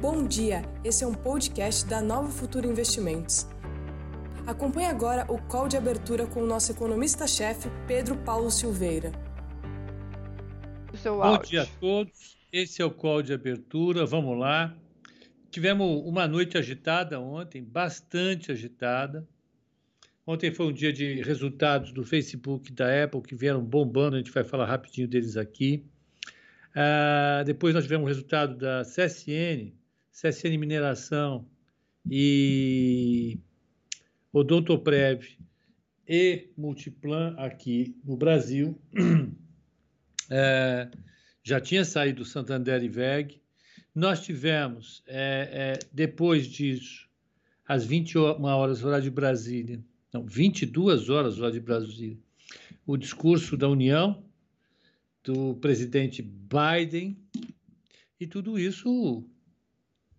Bom dia, esse é um podcast da Nova Futura Investimentos. Acompanhe agora o call de abertura com o nosso economista-chefe, Pedro Paulo Silveira. Bom dia a todos, esse é o call de abertura, vamos lá. Tivemos uma noite agitada ontem, bastante agitada. Ontem foi um dia de resultados do Facebook e da Apple que vieram bombando, a gente vai falar rapidinho deles aqui. Uh, depois nós tivemos o resultado da CSN, CSN Mineração e Odontoprev e Multiplan aqui no Brasil. É, já tinha saído Santander e VEG. Nós tivemos, é, é, depois disso, às 21 horas, horário de Brasília, não, 22 horas, horário de Brasília, o discurso da União, do presidente Biden, e tudo isso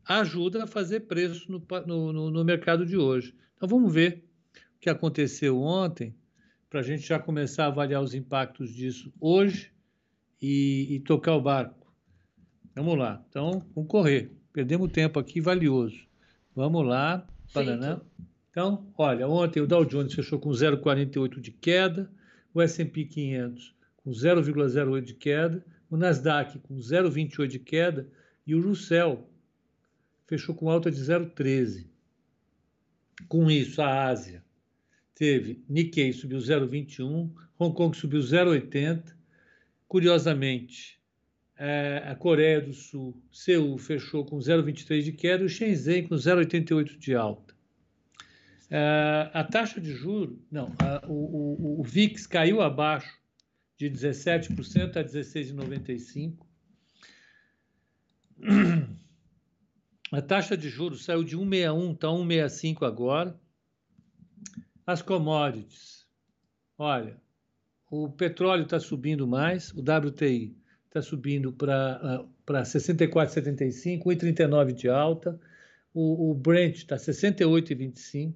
ajuda a fazer preço no, no, no mercado de hoje. Então vamos ver o que aconteceu ontem, para a gente já começar a avaliar os impactos disso hoje e, e tocar o barco. Vamos lá. Então, vamos correr. Perdemos tempo aqui valioso. Vamos lá, Paraná. Então, olha, ontem o Dow Jones fechou com 0,48 de queda, o S&P 500 com 0,08 de queda, o Nasdaq com 0,28 de queda e o Russell fechou com alta de 0,13. Com isso, a Ásia teve Nikkei subiu 0,21, Hong Kong subiu 0,80. Curiosamente, é, a Coreia do Sul, Seul, fechou com 0,23 de queda e o Shenzhen com 0,88 de alta. É, a taxa de juros, não, a, o, o, o VIX caiu abaixo de 17% a 16,95%. A taxa de juros saiu de 1,61, está 1,65 agora. As commodities. Olha, o petróleo está subindo mais, o WTI está subindo para 64,75, 1,39 de alta. O, o Brent está 68,25.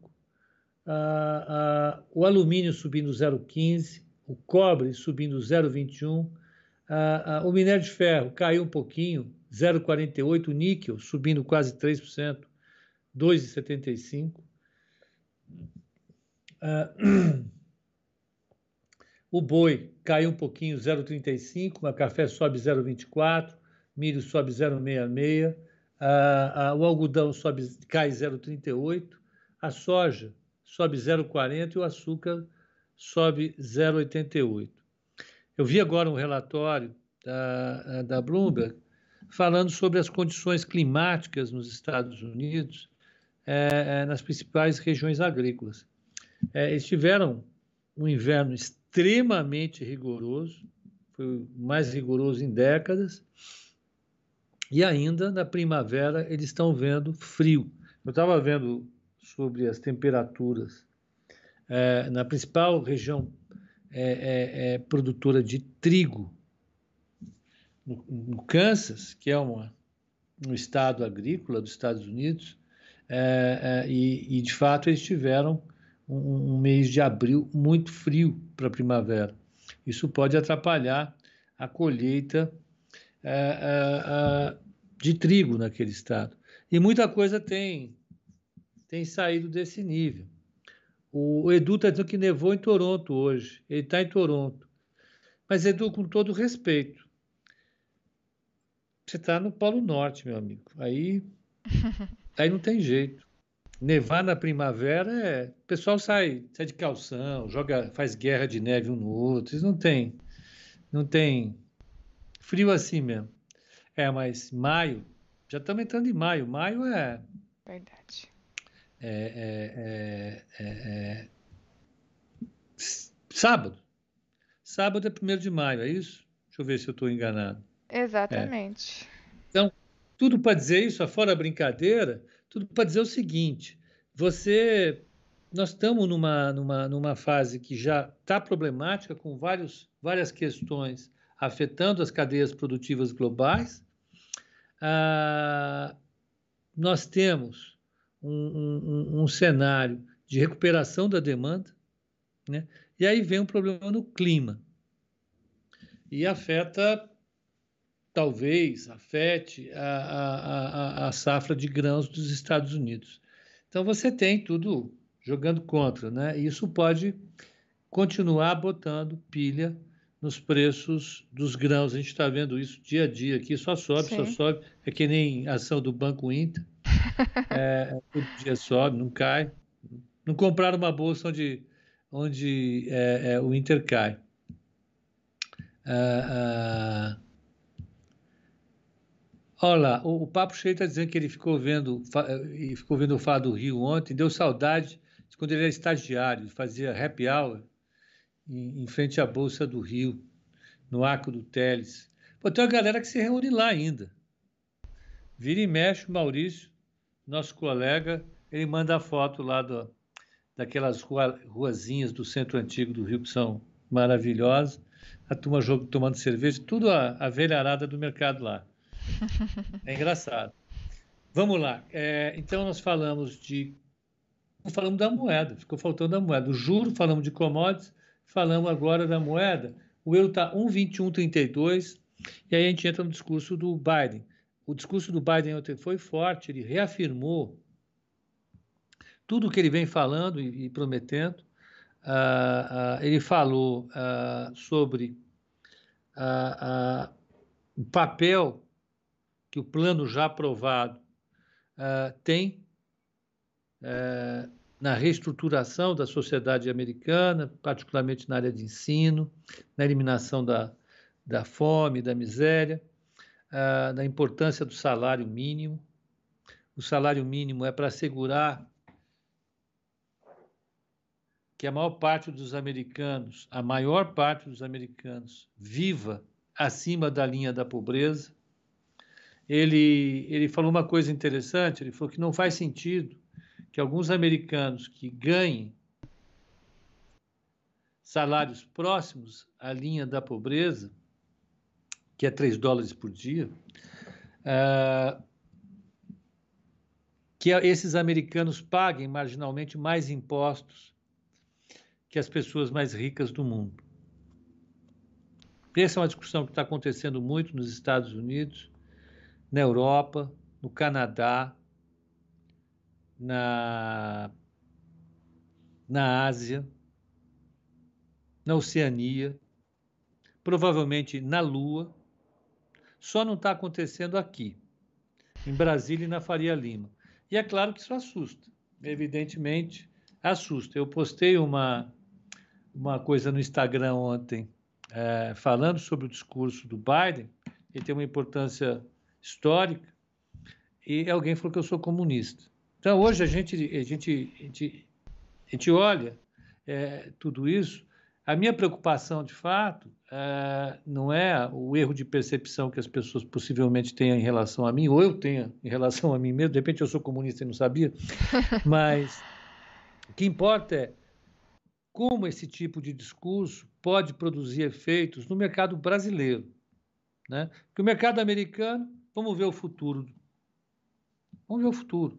o alumínio subindo 0,15, o cobre subindo 0,21, o minério de ferro caiu um pouquinho, 0,48, níquel subindo quase 3%, 2,75. Uh, o boi caiu um pouquinho, 0,35, o café sobe 0,24, milho sobe 0,66, uh, uh, o algodão sobe, cai 0,38, a soja sobe 0,40 e o açúcar sobe 0,88. Eu vi agora um relatório da, da Bloomberg falando sobre as condições climáticas nos Estados Unidos, é, é, nas principais regiões agrícolas. É, eles tiveram um inverno extremamente rigoroso, foi o mais rigoroso em décadas, e ainda na primavera eles estão vendo frio. Eu estava vendo sobre as temperaturas é, na principal região é, é, é produtora de trigo no, Kansas, que é uma, um estado agrícola dos Estados Unidos, é, é, e, e, de fato eles tiveram um, um mês de abril muito frio para a primavera. Isso pode atrapalhar a colheita é, de trigo naquele estado. E muita coisa tem, tem saído desse nível. O, Edu está dizendo que nevou em Toronto hoje. Ele está em Toronto. Mas, Edu, com todo respeito, você está no Polo Norte, meu amigo. Aí, aí não tem jeito. Nevar na primavera é. O pessoal sai, sai de calção, joga, faz guerra de neve um no outro. Isso não tem. Não tem. Frio assim mesmo. É, mas maio. Já estamos entrando em maio. Maio é. Verdade. É, é, é, é, sábado. Sábado é 1 de maio, é isso? Deixa eu ver se eu estou enganado. Exatamente. É. Então, tudo para dizer isso, fora a brincadeira, tudo para dizer o seguinte: você, nós estamos numa, numa, numa fase que já está problemática, com vários, várias questões afetando as cadeias produtivas globais. Ah, nós temos um, um, um, cenário de recuperação da demanda, né? e aí vem um problema no clima. E afeta talvez afete a, a, a, a safra de grãos dos Estados Unidos. Então você tem tudo jogando contra, né? E isso pode continuar botando pilha nos preços dos grãos. A gente está vendo isso dia a dia aqui, só sobe, Sim. só sobe. É que nem a ação do Banco Inter. É, todo dia sobe, não cai. Não compraram uma bolsa onde, onde é, é, o Inter cai. Ah, ah, olha lá, o, Papo Cheio está dizendo que ele ficou vendo, e ficou vendo o Fá do Rio ontem, deu saudade de quando ele era estagiário, fazia happy hour em, em frente à Bolsa do Rio, no Arco do Teles. Pô, tem uma galera que se reúne lá ainda. Vira e mexe, o Maurício, nosso colega, ele manda a foto lá do, daquelas rua, ruazinhas do centro antigo do Rio que são maravilhosas a turma jogo tomando cerveja, tudo a, a velharada do mercado lá. É engraçado. Vamos lá. É, então nós falamos de. Falamos da moeda, ficou faltando a moeda. O juro, falamos de commodities, falamos agora da moeda. O euro está 1,2132, e aí a gente entra no discurso do Biden. O discurso do Biden ontem foi forte, ele reafirmou tudo o que ele vem falando e, e prometendo. Uh, uh, ele falou uh, sobre o papel que o plano já aprovado tem na reestruturação da sociedade americana, particularmente na área de ensino, na eliminação da, da fome, da miséria, da importância do salário mínimo. O salário mínimo é para assegurar que a maior parte dos americanos, a maior parte dos americanos, viva acima da linha da pobreza. Ele, ele falou uma coisa interessante, ele falou que não faz sentido que alguns americanos que ganhem salários próximos à linha da pobreza, que é 3 dólares por dia, uh, que esses americanos paguem marginalmente mais impostos que as pessoas mais ricas do mundo. Essa é uma discussão que está acontecendo muito nos Estados Unidos, na Europa, no Canadá, na, na Ásia, na Oceania, provavelmente na Lua. Só não está acontecendo aqui, em Brasília e na Faria Lima. E é claro que isso assusta, evidentemente assusta. Eu postei uma, uma coisa no Instagram ontem, é, falando sobre o discurso do Biden, ele tem uma importância histórica, e alguém falou que eu sou comunista. Então, hoje a gente, a gente, a gente, a gente olha é, tudo isso. A minha preocupação, de fato, é, não é o erro de percepção que as pessoas possivelmente tenham em relação a mim, ou eu tenha em relação a mim mesmo. De repente eu sou comunista e não sabia. Mas o que importa é como esse tipo de discurso pode produzir efeitos no mercado brasileiro. Né? Porque o mercado americano, vamos ver o futuro. Vamos ver o futuro.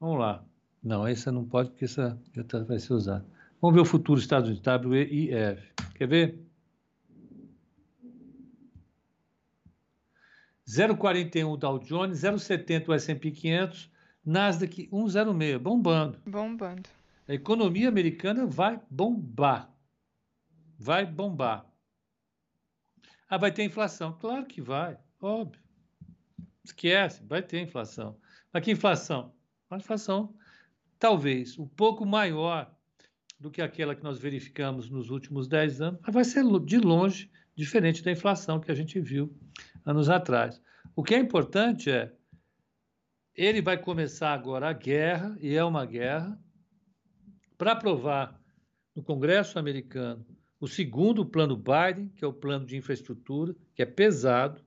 Vamos lá. Não, essa não pode, porque essa já tá, vai ser usada. Vamos ver o futuro dos Estados Unidos, WEIF. Quer ver? 0,41 Dow Jones, 0,70 o S&P 500, Nasdaq 1,06, bombando. Bombando. A economia americana vai bombar. Vai bombar. Ah, vai ter inflação. Claro que vai, óbvio. Esquece, vai ter inflação. Mas que inflação? Uma inflação talvez um pouco maior do que aquela que nós verificamos nos últimos 10 anos, mas vai ser de longe diferente da inflação que a gente viu anos atrás. O que é importante é ele vai começar agora a guerra, e é uma guerra, para aprovar no Congresso americano o segundo plano Biden, que é o plano de infraestrutura, que é pesado,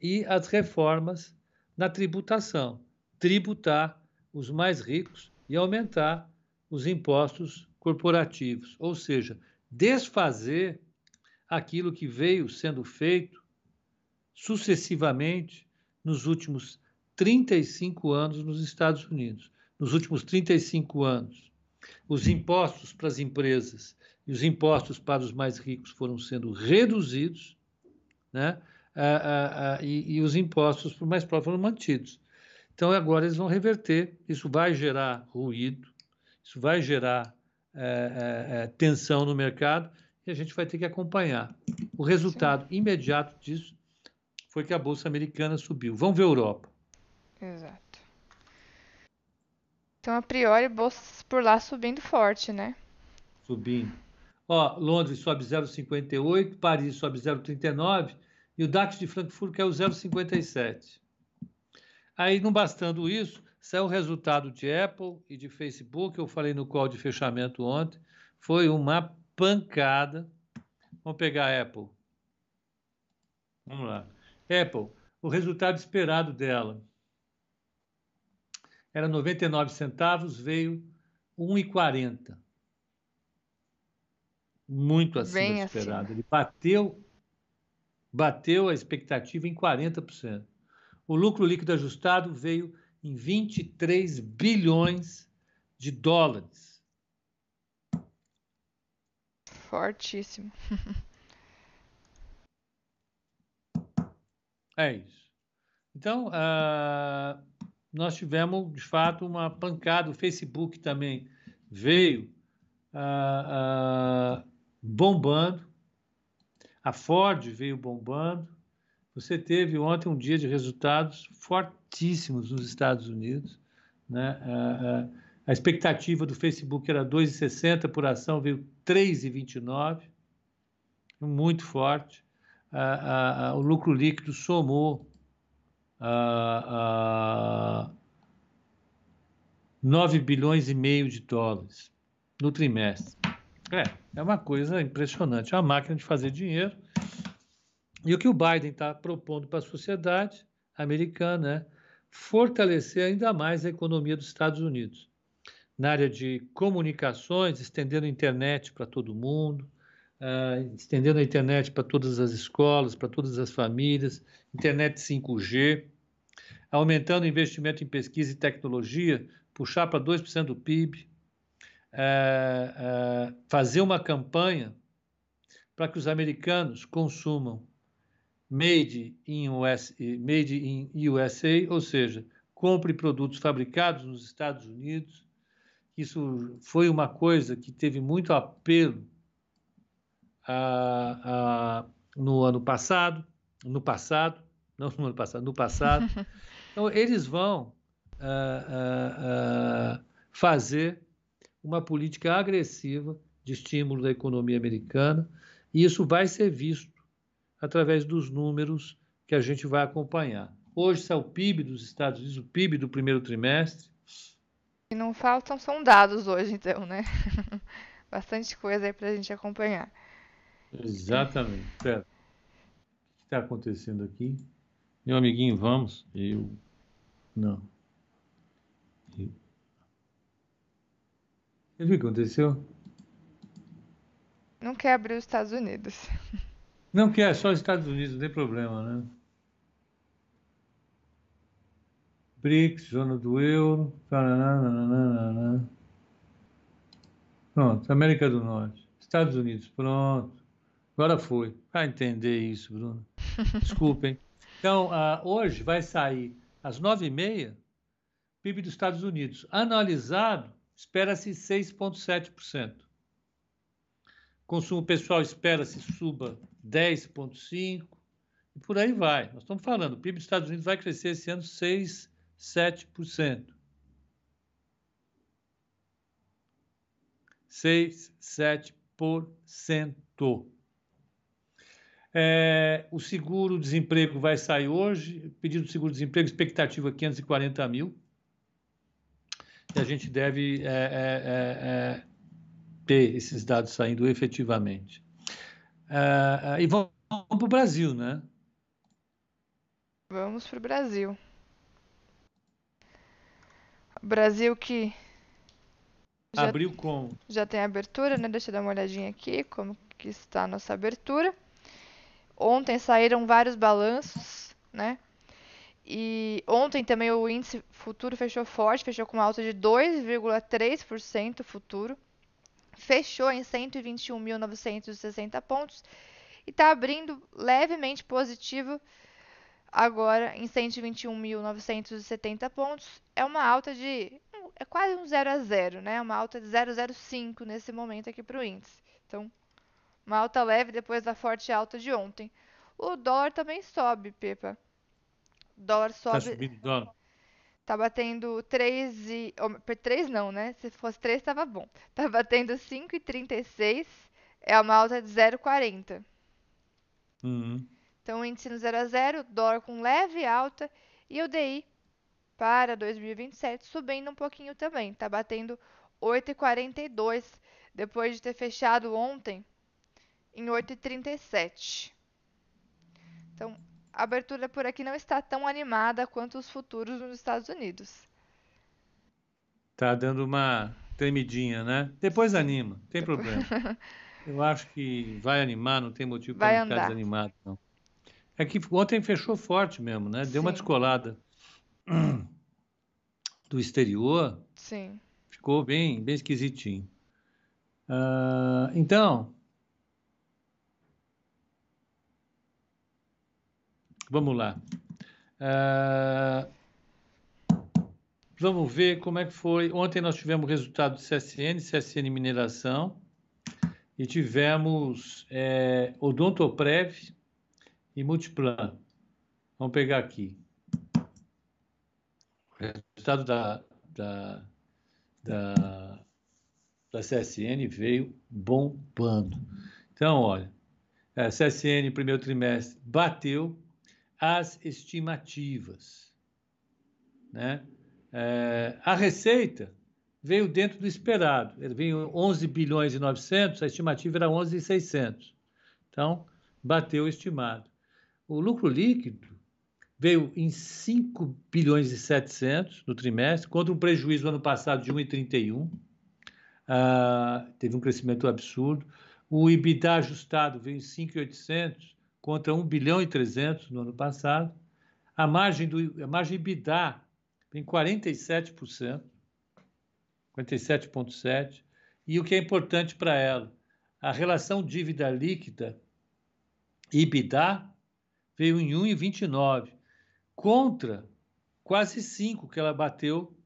e as reformas na tributação, tributar os mais ricos e aumentar os impostos corporativos, ou seja, desfazer aquilo que veio sendo feito sucessivamente nos últimos 35 anos nos Estados Unidos. Nos últimos 35 anos, os impostos para as empresas e os impostos para os mais ricos foram sendo reduzidos, né? Ah, ah, e, e, os impostos por mais próximo foram mantidos. Então, agora eles vão reverter, isso vai gerar ruído, isso vai gerar é, é, tensão no mercado e a gente vai ter que acompanhar. O resultado Sim. imediato disso foi que a Bolsa Americana subiu. Vamos ver a Europa. Exato. Então, a priori, bolsas por lá subindo forte, né? Subindo. Ó, Londres sobe 0,58, Paris sobe 0,39 e o DAX de Frankfurt caiu 0,57. Aí, não bastando isso, saiu o resultado de Apple e de Facebook, eu falei no call de fechamento ontem, foi uma pancada. Vamos pegar a Apple. Vamos lá. Apple, o resultado esperado dela era 99 centavos, veio 1,40. Muito acima Bem do esperado. Acima. Ele bateu bateu a expectativa em 40%. O lucro líquido ajustado veio em 23 bilhões de dólares. Fortíssimo. é isso. Então, uh, nós tivemos, de fato, uma pancada. O Facebook também veio uh, uh, bombando. A Ford veio bombando. Você teve ontem um dia de resultados fortíssimos nos Estados Unidos. Né? Uh, a expectativa do Facebook era 2,60 por ação, veio 3,29, muito forte. o lucro líquido somou a, 9 bilhões e meio de dólares no trimestre. É, é uma coisa impressionante, é uma máquina de fazer dinheiro. E o que o Biden está propondo para a sociedade americana é fortalecer ainda mais a economia dos Estados Unidos. Na área de comunicações, estendendo a internet para todo mundo, uh, estendendo a internet para todas as escolas, para todas as famílias, internet 5G, aumentando o investimento em pesquisa e tecnologia, puxar para 2% do PIB, é, é, fazer uma campanha para que os americanos consumam made in, US, made in USA, ou seja, compre produtos fabricados nos Estados Unidos. Isso foi uma coisa que teve muito apelo a, a, no ano passado, no passado, não no ano passado, no passado. Então, eles vão uh, uh, uh, fazer uma política agressiva de estímulo da economia americana, e isso vai ser visto através dos números que a gente vai acompanhar. Hoje sai o PIB dos Estados Unidos, o PIB do primeiro trimestre. E não faltam são dados hoje, então, né? Bastante coisa aí para a gente acompanhar. Exatamente. Espera. O que está acontecendo aqui? Meu amiguinho, vamos. Eu. Não. Eu... Viu o que aconteceu? Não quer abrir os Estados Unidos. Não quer, só os Estados Unidos, não tem problema, né? BRICS, zona do euro. Pronto, América do Norte. Estados Unidos, pronto. Agora foi. Para entender isso, Bruno. Desculpem. Então, uh, hoje vai sair às nove e meia PIB dos Estados Unidos. Analisado, espera-se 6,7%. Consumo pessoal espera-se suba 10,5%, e por aí vai. Nós estamos falando, o PIB dos Estados Unidos vai crescer esse ano 6, 7%. 6, 7%. É, o seguro-desemprego vai sair hoje, pedido de seguro-desemprego, expectativa 540 mil. E a gente deve é, é, é, é ter esses dados saindo efetivamente. É, e vamos, vamos para o Brasil, né? Vamos para o Brasil. Brasil que. Já, Abriu com. Já tem abertura, né? Deixa eu dar uma olhadinha aqui como que está a nossa abertura. Ontem saíram vários balanços, né? E ontem também o índice futuro fechou forte, fechou com uma alta de 2,3% futuro. Fechou em 121.960 pontos e está abrindo levemente positivo agora em 121.970 pontos. É uma alta de é quase um 0 a 0, né? Uma alta de 0,05 nesse momento aqui para o índice. Então, uma alta leve depois da forte alta de ontem. O dólar também sobe, Pepa. O dólar tá sobe. Tá subindo dólar. Tá batendo 3 e. Oh, 3 não, né? Se fosse 3 tava bom. Tá batendo 5,36. É uma alta de 0,40. Uhum. Então, índice no 0 a 0, dólar com leve alta e o DI para 2027 subindo um pouquinho também. Tá batendo 8,42 depois de ter fechado ontem em 8,37. Então, a abertura por aqui não está tão animada quanto os futuros nos Estados Unidos. Tá dando uma tremidinha, né? Depois anima, não tem problema. Eu acho que vai animar, não tem motivo para ficar desanimado, não. É que ontem fechou forte mesmo, né? Deu Sim. uma descolada do exterior. Sim. Ficou bem, bem esquisitinho. Uh, então, Vamos lá. Uh, vamos ver como é que foi. Ontem nós tivemos o resultado do CSN, CSN Mineração, e tivemos é, Odontoprev e Multiplan. Vamos pegar aqui. O resultado da, da, da, da CSN veio bombando. Então, olha, a CSN primeiro trimestre bateu as estimativas. Né? É, a receita veio dentro do esperado. Ele veio 11 bilhões e 900, a estimativa era 11 e 600. Então, bateu o estimado. O lucro líquido veio em 5 bilhões e 700 no trimestre, contra um prejuízo ano passado de 1,31. Ah, teve um crescimento absurdo. O EBITDA ajustado veio em 5,800 contra 1 bilhão e 300 no ano passado. A margem do a margem EBITDA em 47%, 47,7%. E o que é importante para ela, a relação dívida líquida EBITDA veio em 1,29 contra quase 5 que ela bateu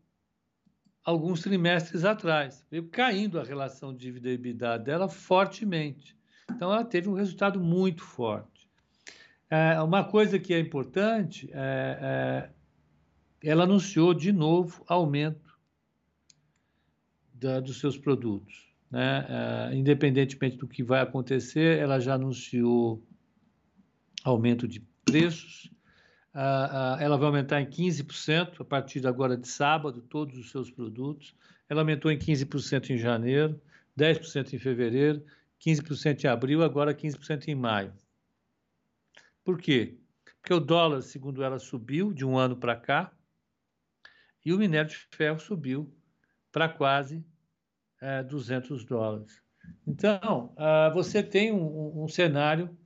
alguns trimestres atrás. Veio caindo a relação dívida EBITDA dela fortemente. Então ela teve um resultado muito forte. É, uma coisa que é importante, é, é, ela anunciou de novo aumento da, dos seus produtos. Né? É, independentemente do que vai acontecer, ela já anunciou aumento de preços. ela vai aumentar em 15% a partir de agora de sábado, todos os seus produtos. Ela aumentou em 15% em janeiro, 10% em fevereiro, 15% em abril, agora 15% em maio. Por quê? Porque o dólar, segundo ela, subiu de um ano para cá e o minério de ferro subiu para quase é, 200 dólares. Então, uh, você tem um, um, cenário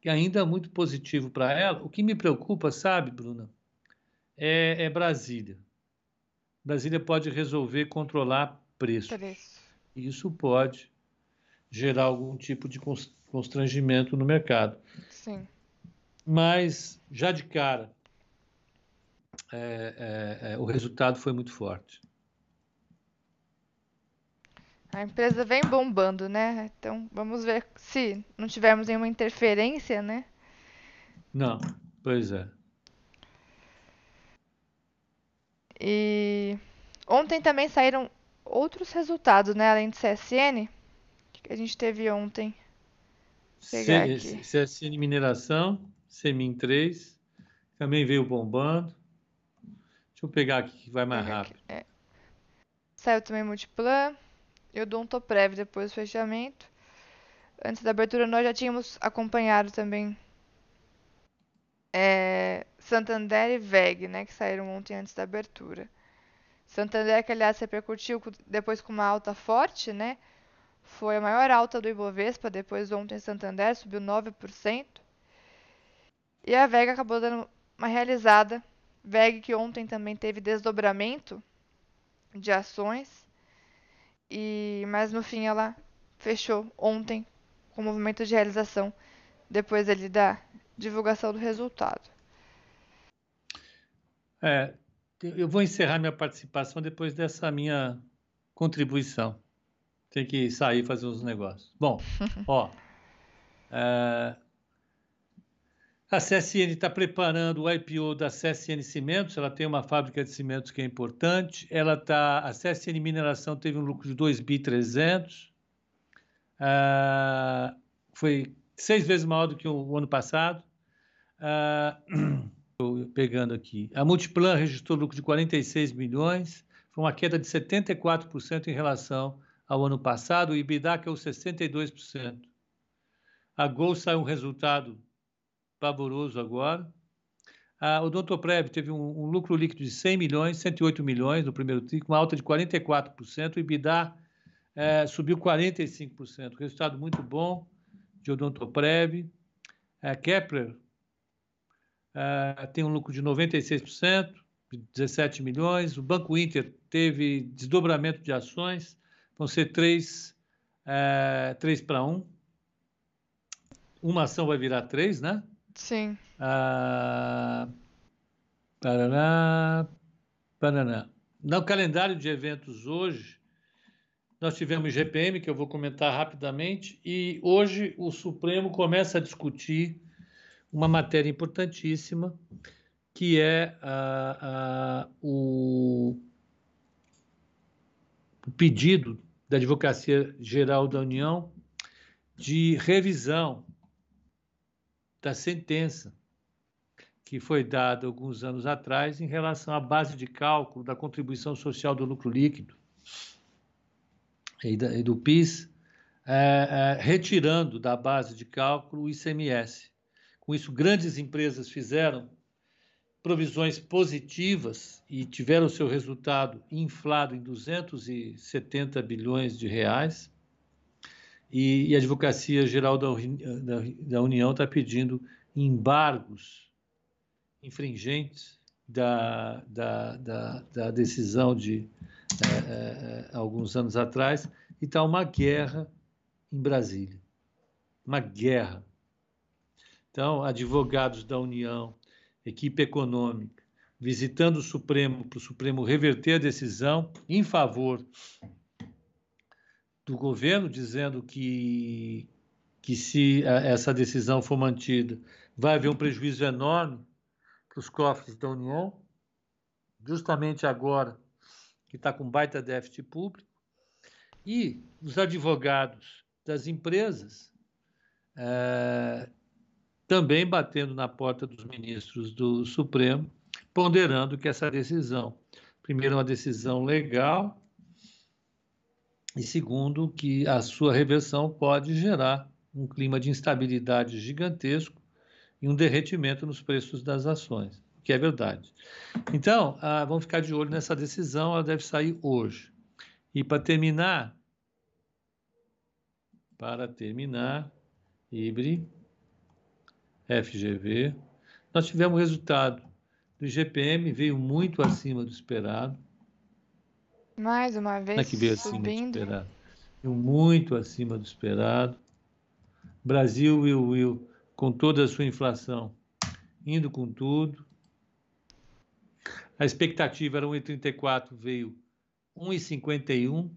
que ainda é muito positivo para ela. O que me preocupa, sabe, Bruna, é, é Brasília. Brasília pode resolver controlar preço. preço. Isso pode gerar algum tipo de constrangimento no mercado. Sim mas já de cara é, é, é, o resultado foi muito forte. A empresa vem bombando, né? Então vamos ver se não tivermos nenhuma interferência, né? Não, pois é. E ontem também saíram outros resultados, né? Além do CSN, que a gente teve ontem. C CSN Mineração. Semin 3, também veio bombando. Deixa eu pegar aqui que vai mais rápido. É. Saiu também Multiplan e o Dontoprev depois do fechamento. Antes da abertura nós já tínhamos acompanhado também é, Santander e VEG, né, que saíram ontem antes da abertura. Santander, que aliás repercutiu depois com uma alta forte, né? Foi a maior alta do Ibovespa, depois ontem Santander subiu 9%. E a VEG acabou dando uma realizada. VEG que ontem também teve desdobramento de ações. E mas no fim ela fechou ontem com movimento de realização depois ele da divulgação do resultado. É, eu vou encerrar minha participação depois dessa minha contribuição. Tem que sair e fazer uns negócios. Bom, ó, é, a CSN está preparando o IPO da CSN Cimentos, ela tem uma fábrica de cimentos que é importante. Ela tá, a CSN Mineração teve um lucro de 2 bi 300. Uh, foi seis vezes maior do que o, ano passado. Uh, pegando aqui. A Multiplan registrou lucro de 46 milhões, foi uma queda de 74% em relação ao ano passado. O EBITDA caiu 62%. A Gol saiu um resultado pavoroso agora. Ah, o Odontoprev teve um, um, lucro líquido de 100 milhões, 108 milhões no primeiro TRI, uma alta de 44%. O EBITDA é, subiu 45%. Resultado muito bom de Odontoprev. A Kepler é, tem um lucro de 96%, de 17 milhões. O Banco Inter teve desdobramento de ações, vão ser 3, é, 3 para 1. Uma ação vai virar 3, né? Sim. Ah, Paraná, Paraná. No calendário de eventos hoje, nós tivemos GPM, que eu vou comentar rapidamente, e hoje o Supremo começa a discutir uma matéria importantíssima, que é o, o pedido da Advocacia Geral da União de revisão da sentença que foi dada alguns anos atrás em relação à base de cálculo da contribuição social do lucro líquido e, do PIS, é, é, retirando da base de cálculo o ICMS. Com isso, grandes empresas fizeram provisões positivas e tiveram seu resultado inflado em 270 bilhões de reais e, e a Advocacia Geral da, da, da União está pedindo embargos infringentes da, da, da, da decisão de é, é, alguns anos atrás e está uma guerra em Brasília. Uma guerra. Então, advogados da União, equipe econômica, visitando o Supremo para o Supremo reverter a decisão em favor do governo dizendo que, que se essa decisão for mantida, vai haver um prejuízo enorme para os cofres da União, justamente agora que está com baita déficit público, e os advogados das empresas é, também batendo na porta dos ministros do Supremo, ponderando que essa decisão, primeiro, é uma decisão legal, e segundo, que a sua reversão pode gerar um clima de instabilidade gigantesco e um derretimento nos preços das ações, o que é verdade. Então, ah, vamos ficar de olho nessa decisão, ela deve sair hoje. E para terminar, para terminar, IBRE, FGV, nós tivemos resultado do IGPM, veio muito acima do esperado, mais uma vez é que veio acima do esperado. Veio muito acima do esperado. Brasil, Will, Will, com toda a sua inflação, indo com tudo. A expectativa era 1,34, veio 1,51.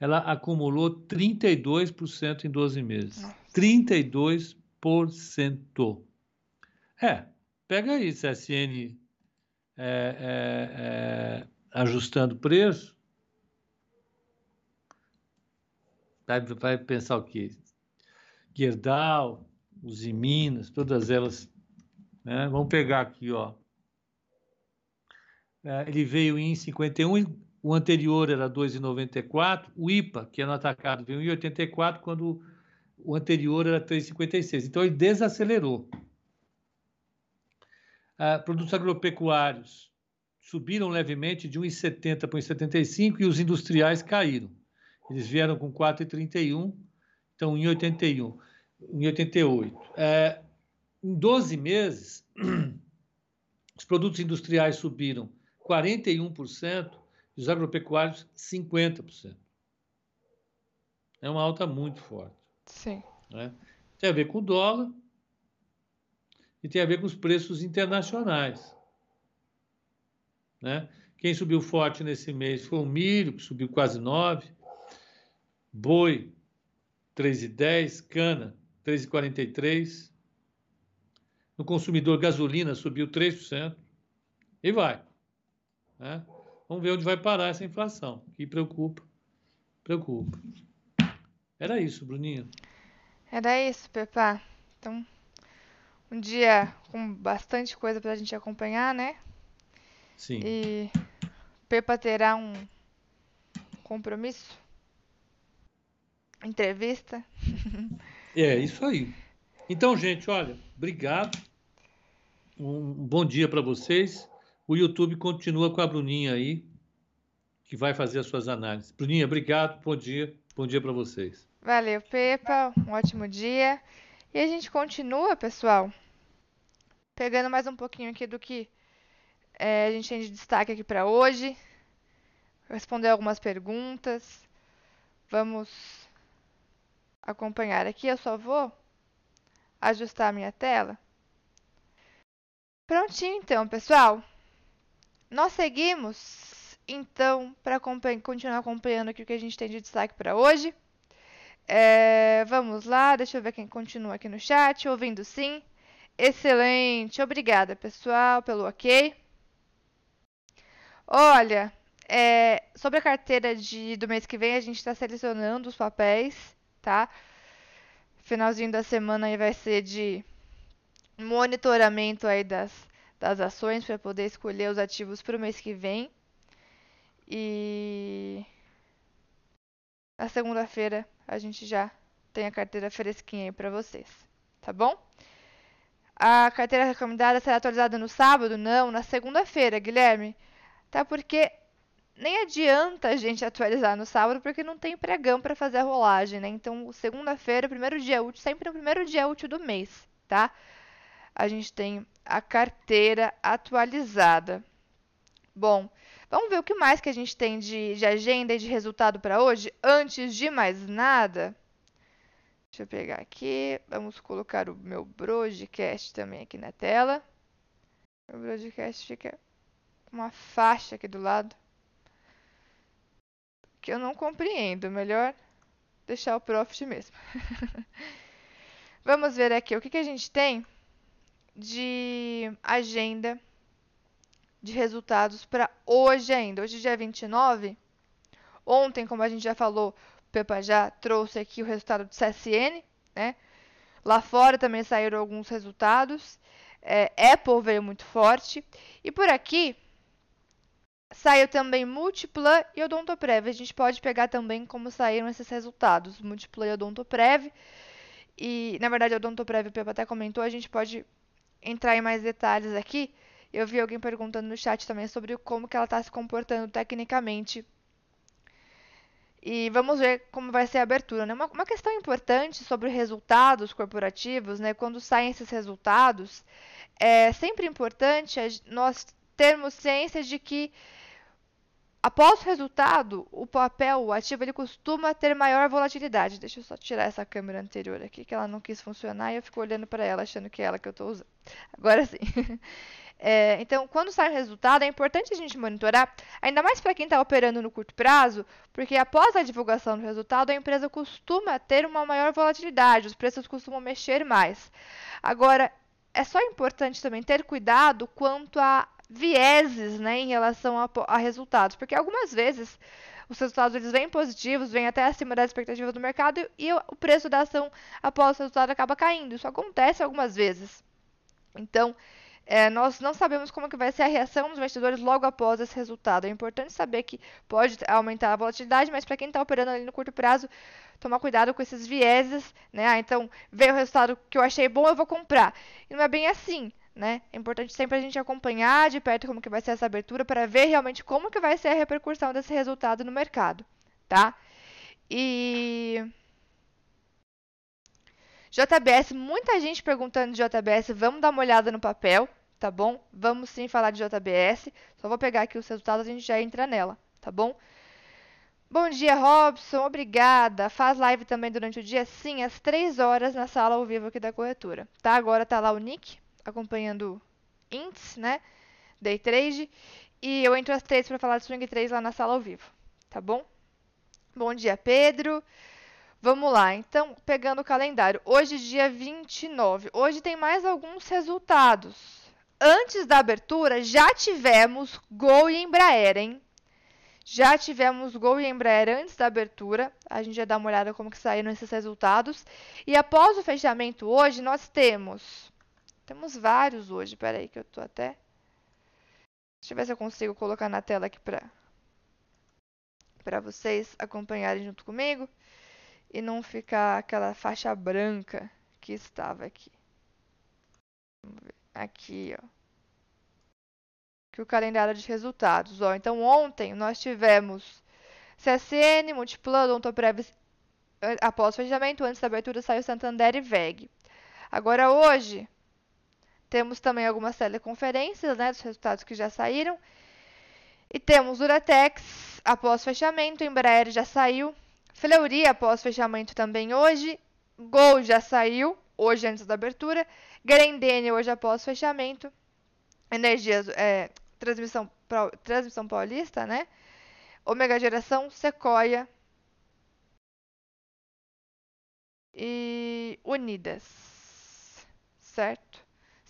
Ela acumulou 32% em 12 meses. Nossa. 32%. É, pega aí, CSN é, é, é, ajustando preço, Vai, vai pensar o quê? Gerdau, Minas, todas elas. Né? Vamos pegar aqui, ó. É, ele veio em 51, o anterior era 2,94. O IPA, que é no atacado, veio em 84, quando o anterior era 3,56. Então ele desacelerou. Ah, produtos agropecuários subiram levemente de 1,70 para 1,75 e os industriais caíram. Eles vieram com 4,31, então em 81, em 88. É, em 12 meses, os produtos industriais subiram 41% e os agropecuários 50%. É uma alta muito forte. Sim. Né? Tem a ver com o dólar, e tem a ver com os preços internacionais. Né? Quem subiu forte nesse mês foi o milho, que subiu quase 9, boi 3,10, cana 3,43. No consumidor, gasolina subiu 3%. E vai. Né? Vamos ver onde vai parar essa inflação, que preocupa. Preocupa. Era isso, Bruninho. Era isso, Pepa. Então, um dia com bastante coisa para a gente acompanhar, né? Sim. E Pepa terá um compromisso? Entrevista? É, isso aí. Então, gente, olha, obrigado. Um bom dia para vocês. O YouTube continua com a Bruninha aí, que vai fazer as suas análises. Bruninha, obrigado. Bom dia. Bom dia para vocês. Valeu, Pepa. Um ótimo dia. E a gente continua, pessoal, pegando mais um pouquinho aqui do que é, a gente tem de destaque aqui para hoje. Responder algumas perguntas. Vamos acompanhar aqui. Eu só vou ajustar a minha tela. Prontinho, então, pessoal. Nós seguimos, então, para continuar acompanhando aqui o que a gente tem de destaque para hoje. É, vamos lá, deixa eu ver quem continua aqui no chat. Ouvindo sim. Excelente, obrigada, pessoal, pelo ok. Olha, é, sobre a carteira de, do mês que vem, a gente está selecionando os papéis, tá? Finalzinho da semana aí vai ser de monitoramento aí das, das ações para poder escolher os ativos para o mês que vem. E na segunda-feira a gente já tem a carteira fresquinha aí para vocês, tá bom? A carteira recomendada será atualizada no sábado? Não, na segunda-feira, Guilherme. Tá porque nem adianta a gente atualizar no sábado porque não tem pregão para fazer a rolagem, né? Então, segunda-feira, primeiro dia útil, sempre no primeiro dia útil do mês, tá? A gente tem a carteira atualizada. Bom, vamos ver o que mais que a gente tem de, de agenda e de resultado para hoje. Antes de mais nada, deixa eu pegar aqui, vamos colocar o meu broadcast também aqui na tela. O broadcast fica com uma faixa aqui do lado que eu não compreendo. Melhor deixar o profit mesmo. Vamos ver aqui o que, que a gente tem de agenda de resultados para hoje ainda. Hoje, dia 29. Ontem, como a gente já falou, o Pepa já trouxe aqui o resultado do CSN, né? Lá fora também saíram alguns resultados. É, Apple veio muito forte. E por aqui, Saiu também Multiplan e Odontoprev. A gente pode pegar também como saíram esses resultados, Multiplan e Odontoprev. E, na verdade, Odontoprev, o Pepa até comentou, a gente pode entrar em mais detalhes aqui. Eu vi alguém perguntando no chat também sobre como que ela está se comportando tecnicamente. E vamos ver como vai ser a abertura. Né? Uma, uma questão importante sobre resultados corporativos, né? quando saem esses resultados, é sempre importante nós termos ciência de que Após o resultado, o papel, o ativo, ele costuma ter maior volatilidade. Deixa eu só tirar essa câmera anterior aqui, que ela não quis funcionar e eu fico olhando para ela, achando que é ela que eu estou usando. Agora sim. É, então, quando sai o resultado, é importante a gente monitorar, ainda mais para quem está operando no curto prazo, porque após a divulgação do resultado, a empresa costuma ter uma maior volatilidade, os preços costumam mexer mais. Agora, é só importante também ter cuidado quanto a vieses né, em relação a, a, resultados, porque algumas vezes os resultados eles vêm positivos, vêm até acima da expectativa do mercado e, o preço da ação após o resultado acaba caindo. Isso acontece algumas vezes. Então, é, nós não sabemos como que vai ser a reação dos investidores logo após esse resultado. É importante saber que pode aumentar a volatilidade, mas para quem está operando ali no curto prazo, tomar cuidado com esses vieses, né? Ah, então, veio o resultado que eu achei bom, eu vou comprar. E não é bem assim né? É importante sempre a gente acompanhar de perto como que vai ser essa abertura para ver realmente como que vai ser a repercussão desse resultado no mercado, tá? E JBS, muita gente perguntando de JBS, vamos dar uma olhada no papel, tá bom? Vamos sim falar de JBS. Só vou pegar aqui os resultados e a gente já entra nela, tá bom? Bom dia, Robson. Obrigada. Faz live também durante o dia? Sim, às 3 horas na sala ao vivo aqui da corretora. Tá? Agora tá lá o nick acompanhando índice, né? Day trade. E eu entro às três para falar de swing trade lá na sala ao vivo, tá bom? Bom dia, Pedro. Vamos lá, então, pegando o calendário. Hoje, dia 29. Hoje tem mais alguns resultados. Antes da abertura, já tivemos Gol e Embraer, hein? Já tivemos Gol e Embraer antes da abertura. A gente já dá uma olhada como que saíram esses resultados. E após o fechamento hoje, nós temos... Temos vários hoje. Espera aí que eu tô até... Deixa eu ver se eu consigo colocar na tela aqui para para vocês acompanharem junto comigo e não ficar aquela faixa branca que estava aqui. Aqui, ó. Que o calendário de resultados, ó. Então ontem nós tivemos CSN, Multiplano, Ontoprev após o fechamento, antes da abertura saiu Santander e VEG. Agora hoje temos também algumas teleconferências, né, dos resultados que já saíram. E temos Duratex após fechamento, Embraer já saiu, Fleury após fechamento também hoje, Gol já saiu, hoje antes da abertura, Grendene hoje após fechamento, Energias, é, transmissão, transmissão paulista, né? Omega Geração, Sequoia e Unidas, certo?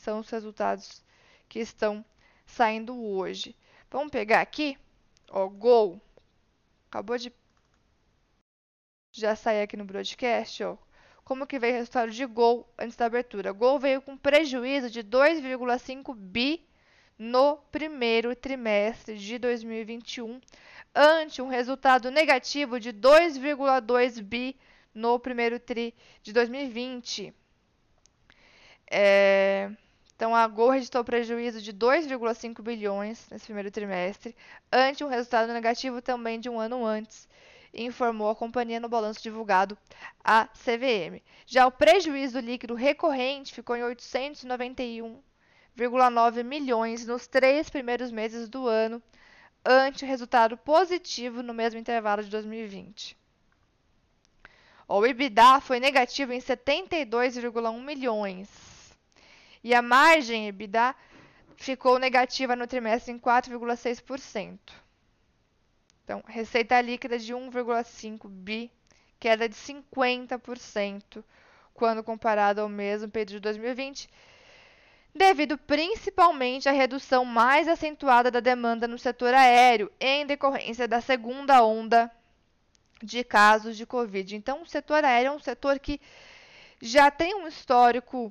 São os resultados que estão saindo hoje. Vamos pegar aqui, ó, Gol. Acabou de já sair aqui no broadcast, ó. Como que veio o resultado de Gol antes da abertura? Gol veio com prejuízo de 2,5 bi no primeiro trimestre de 2021, ante um resultado negativo de 2,2 bi no primeiro tri de 2020. É... Então, a Gol registrou prejuízo de 2,5 bilhões nesse primeiro trimestre, ante um resultado negativo também de um ano antes, informou a companhia no balanço divulgado à CVM. Já o prejuízo líquido recorrente ficou em 891,9 milhões nos três primeiros meses do ano, ante resultado positivo no mesmo intervalo de 2020. O EBITDA foi negativo em 72,1 milhões e a margem EBITDA ficou negativa no trimestre em 4,6%. Então, receita líquida de 1,5 bi, queda de 50% quando comparado ao mesmo período de 2020, devido principalmente à redução mais acentuada da demanda no setor aéreo em decorrência da segunda onda de casos de Covid. Então, o setor aéreo é um setor que já tem um histórico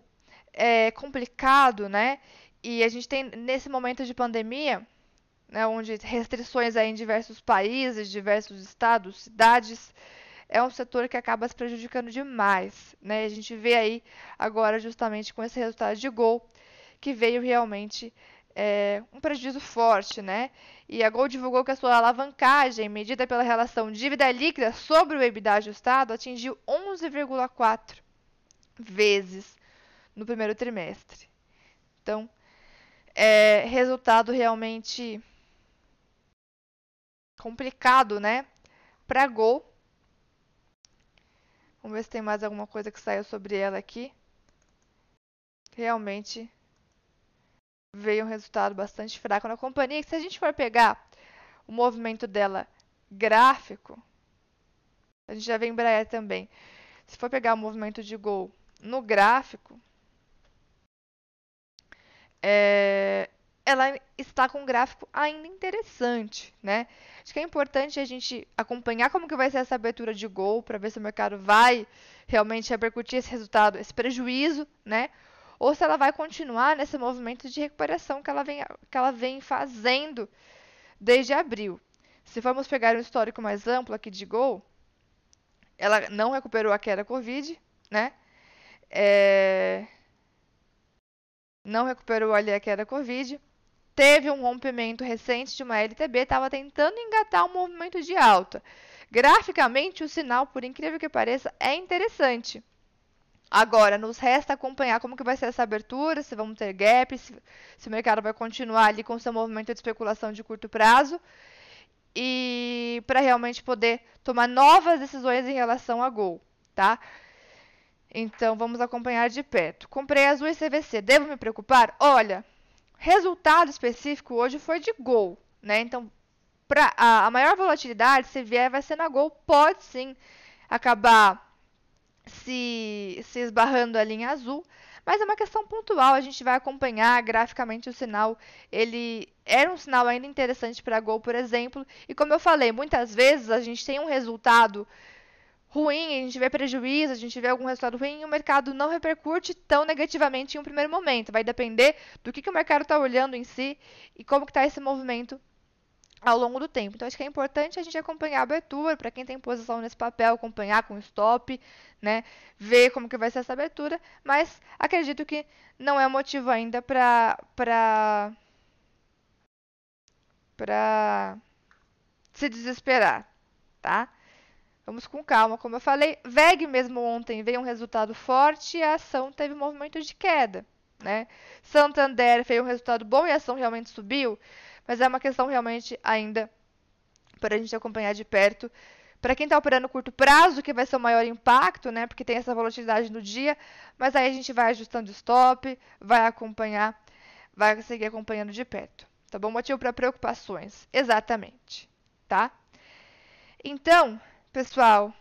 é, complicado, né? E a gente tem nesse momento de pandemia, né, onde restrições aí em diversos países, diversos estados, cidades, é um setor que acaba se prejudicando demais, né? A gente vê aí agora justamente com esse resultado de gol que veio realmente é, um prejuízo forte, né? E a Gol divulgou que a sua alavancagem, medida pela relação dívida líquida sobre o EBITDA ajustado, atingiu 11,4 vezes no primeiro trimestre. Então, é resultado realmente complicado, né? Para Gol. Vamos ver se tem mais alguma coisa que saiu sobre ela aqui. Realmente veio um resultado bastante fraco na companhia. Se a gente for pegar o movimento dela gráfico, a gente já vê em Embraer também. Se for pegar o movimento de Gol no gráfico, é, ela está com um gráfico ainda interessante, né? Acho que é importante a gente acompanhar como que vai ser essa abertura de gol para ver se o mercado vai realmente repercutir esse resultado, esse prejuízo, né? Ou se ela vai continuar nesse movimento de recuperação que ela vem, que ela vem fazendo desde abril. Se formos pegar um histórico mais amplo aqui de gol, ela não recuperou a queda Covid, né? É, não recuperou ali a queda Covid. Teve um rompimento recente de uma LTB, estava tentando engatar um movimento de alta. Graficamente, o sinal, por incrível que pareça, é interessante. Agora, nos resta acompanhar como que vai ser essa abertura, se vamos ter gap, se, se o mercado vai continuar ali com seu movimento de especulação de curto prazo e para realmente poder tomar novas decisões em relação a Gol, tá? Então vamos acompanhar de perto. Comprei Azul e CVC. Devo me preocupar? Olha, resultado específico hoje foi de Gol, né? Então, pra, a, a maior volatilidade, se vier, vai ser na Gol. Pode sim acabar se, se esbarrando ali em azul, mas é uma questão pontual, a gente vai acompanhar graficamente o sinal. Ele era um sinal ainda interessante para Gol, por exemplo, e como eu falei, muitas vezes a gente tem um resultado ruim, a gente vê prejuízo, a gente vê algum resultado ruim o mercado não repercute tão negativamente em um primeiro momento. Vai depender do que, que o mercado está olhando em si e como está esse movimento ao longo do tempo. Então, acho que é importante a gente acompanhar a abertura, para quem tem posição nesse papel, acompanhar com stop, né? Ver como que vai ser essa abertura, mas acredito que não é motivo ainda para para para se desesperar, tá? Vamos com calma, como eu falei, VEG mesmo ontem veio um resultado forte e a ação teve um movimento de queda, né? Santander fez um resultado bom e a ação realmente subiu, mas é uma questão realmente ainda para a gente acompanhar de perto. Para quem está operando curto prazo, que vai ser o maior impacto, né? Porque tem essa volatilidade no dia, mas aí a gente vai ajustando o stop, vai acompanhar, vai seguir acompanhando de perto. Tá bom? Motivo para preocupações. Exatamente. Tá? Então, pessoal,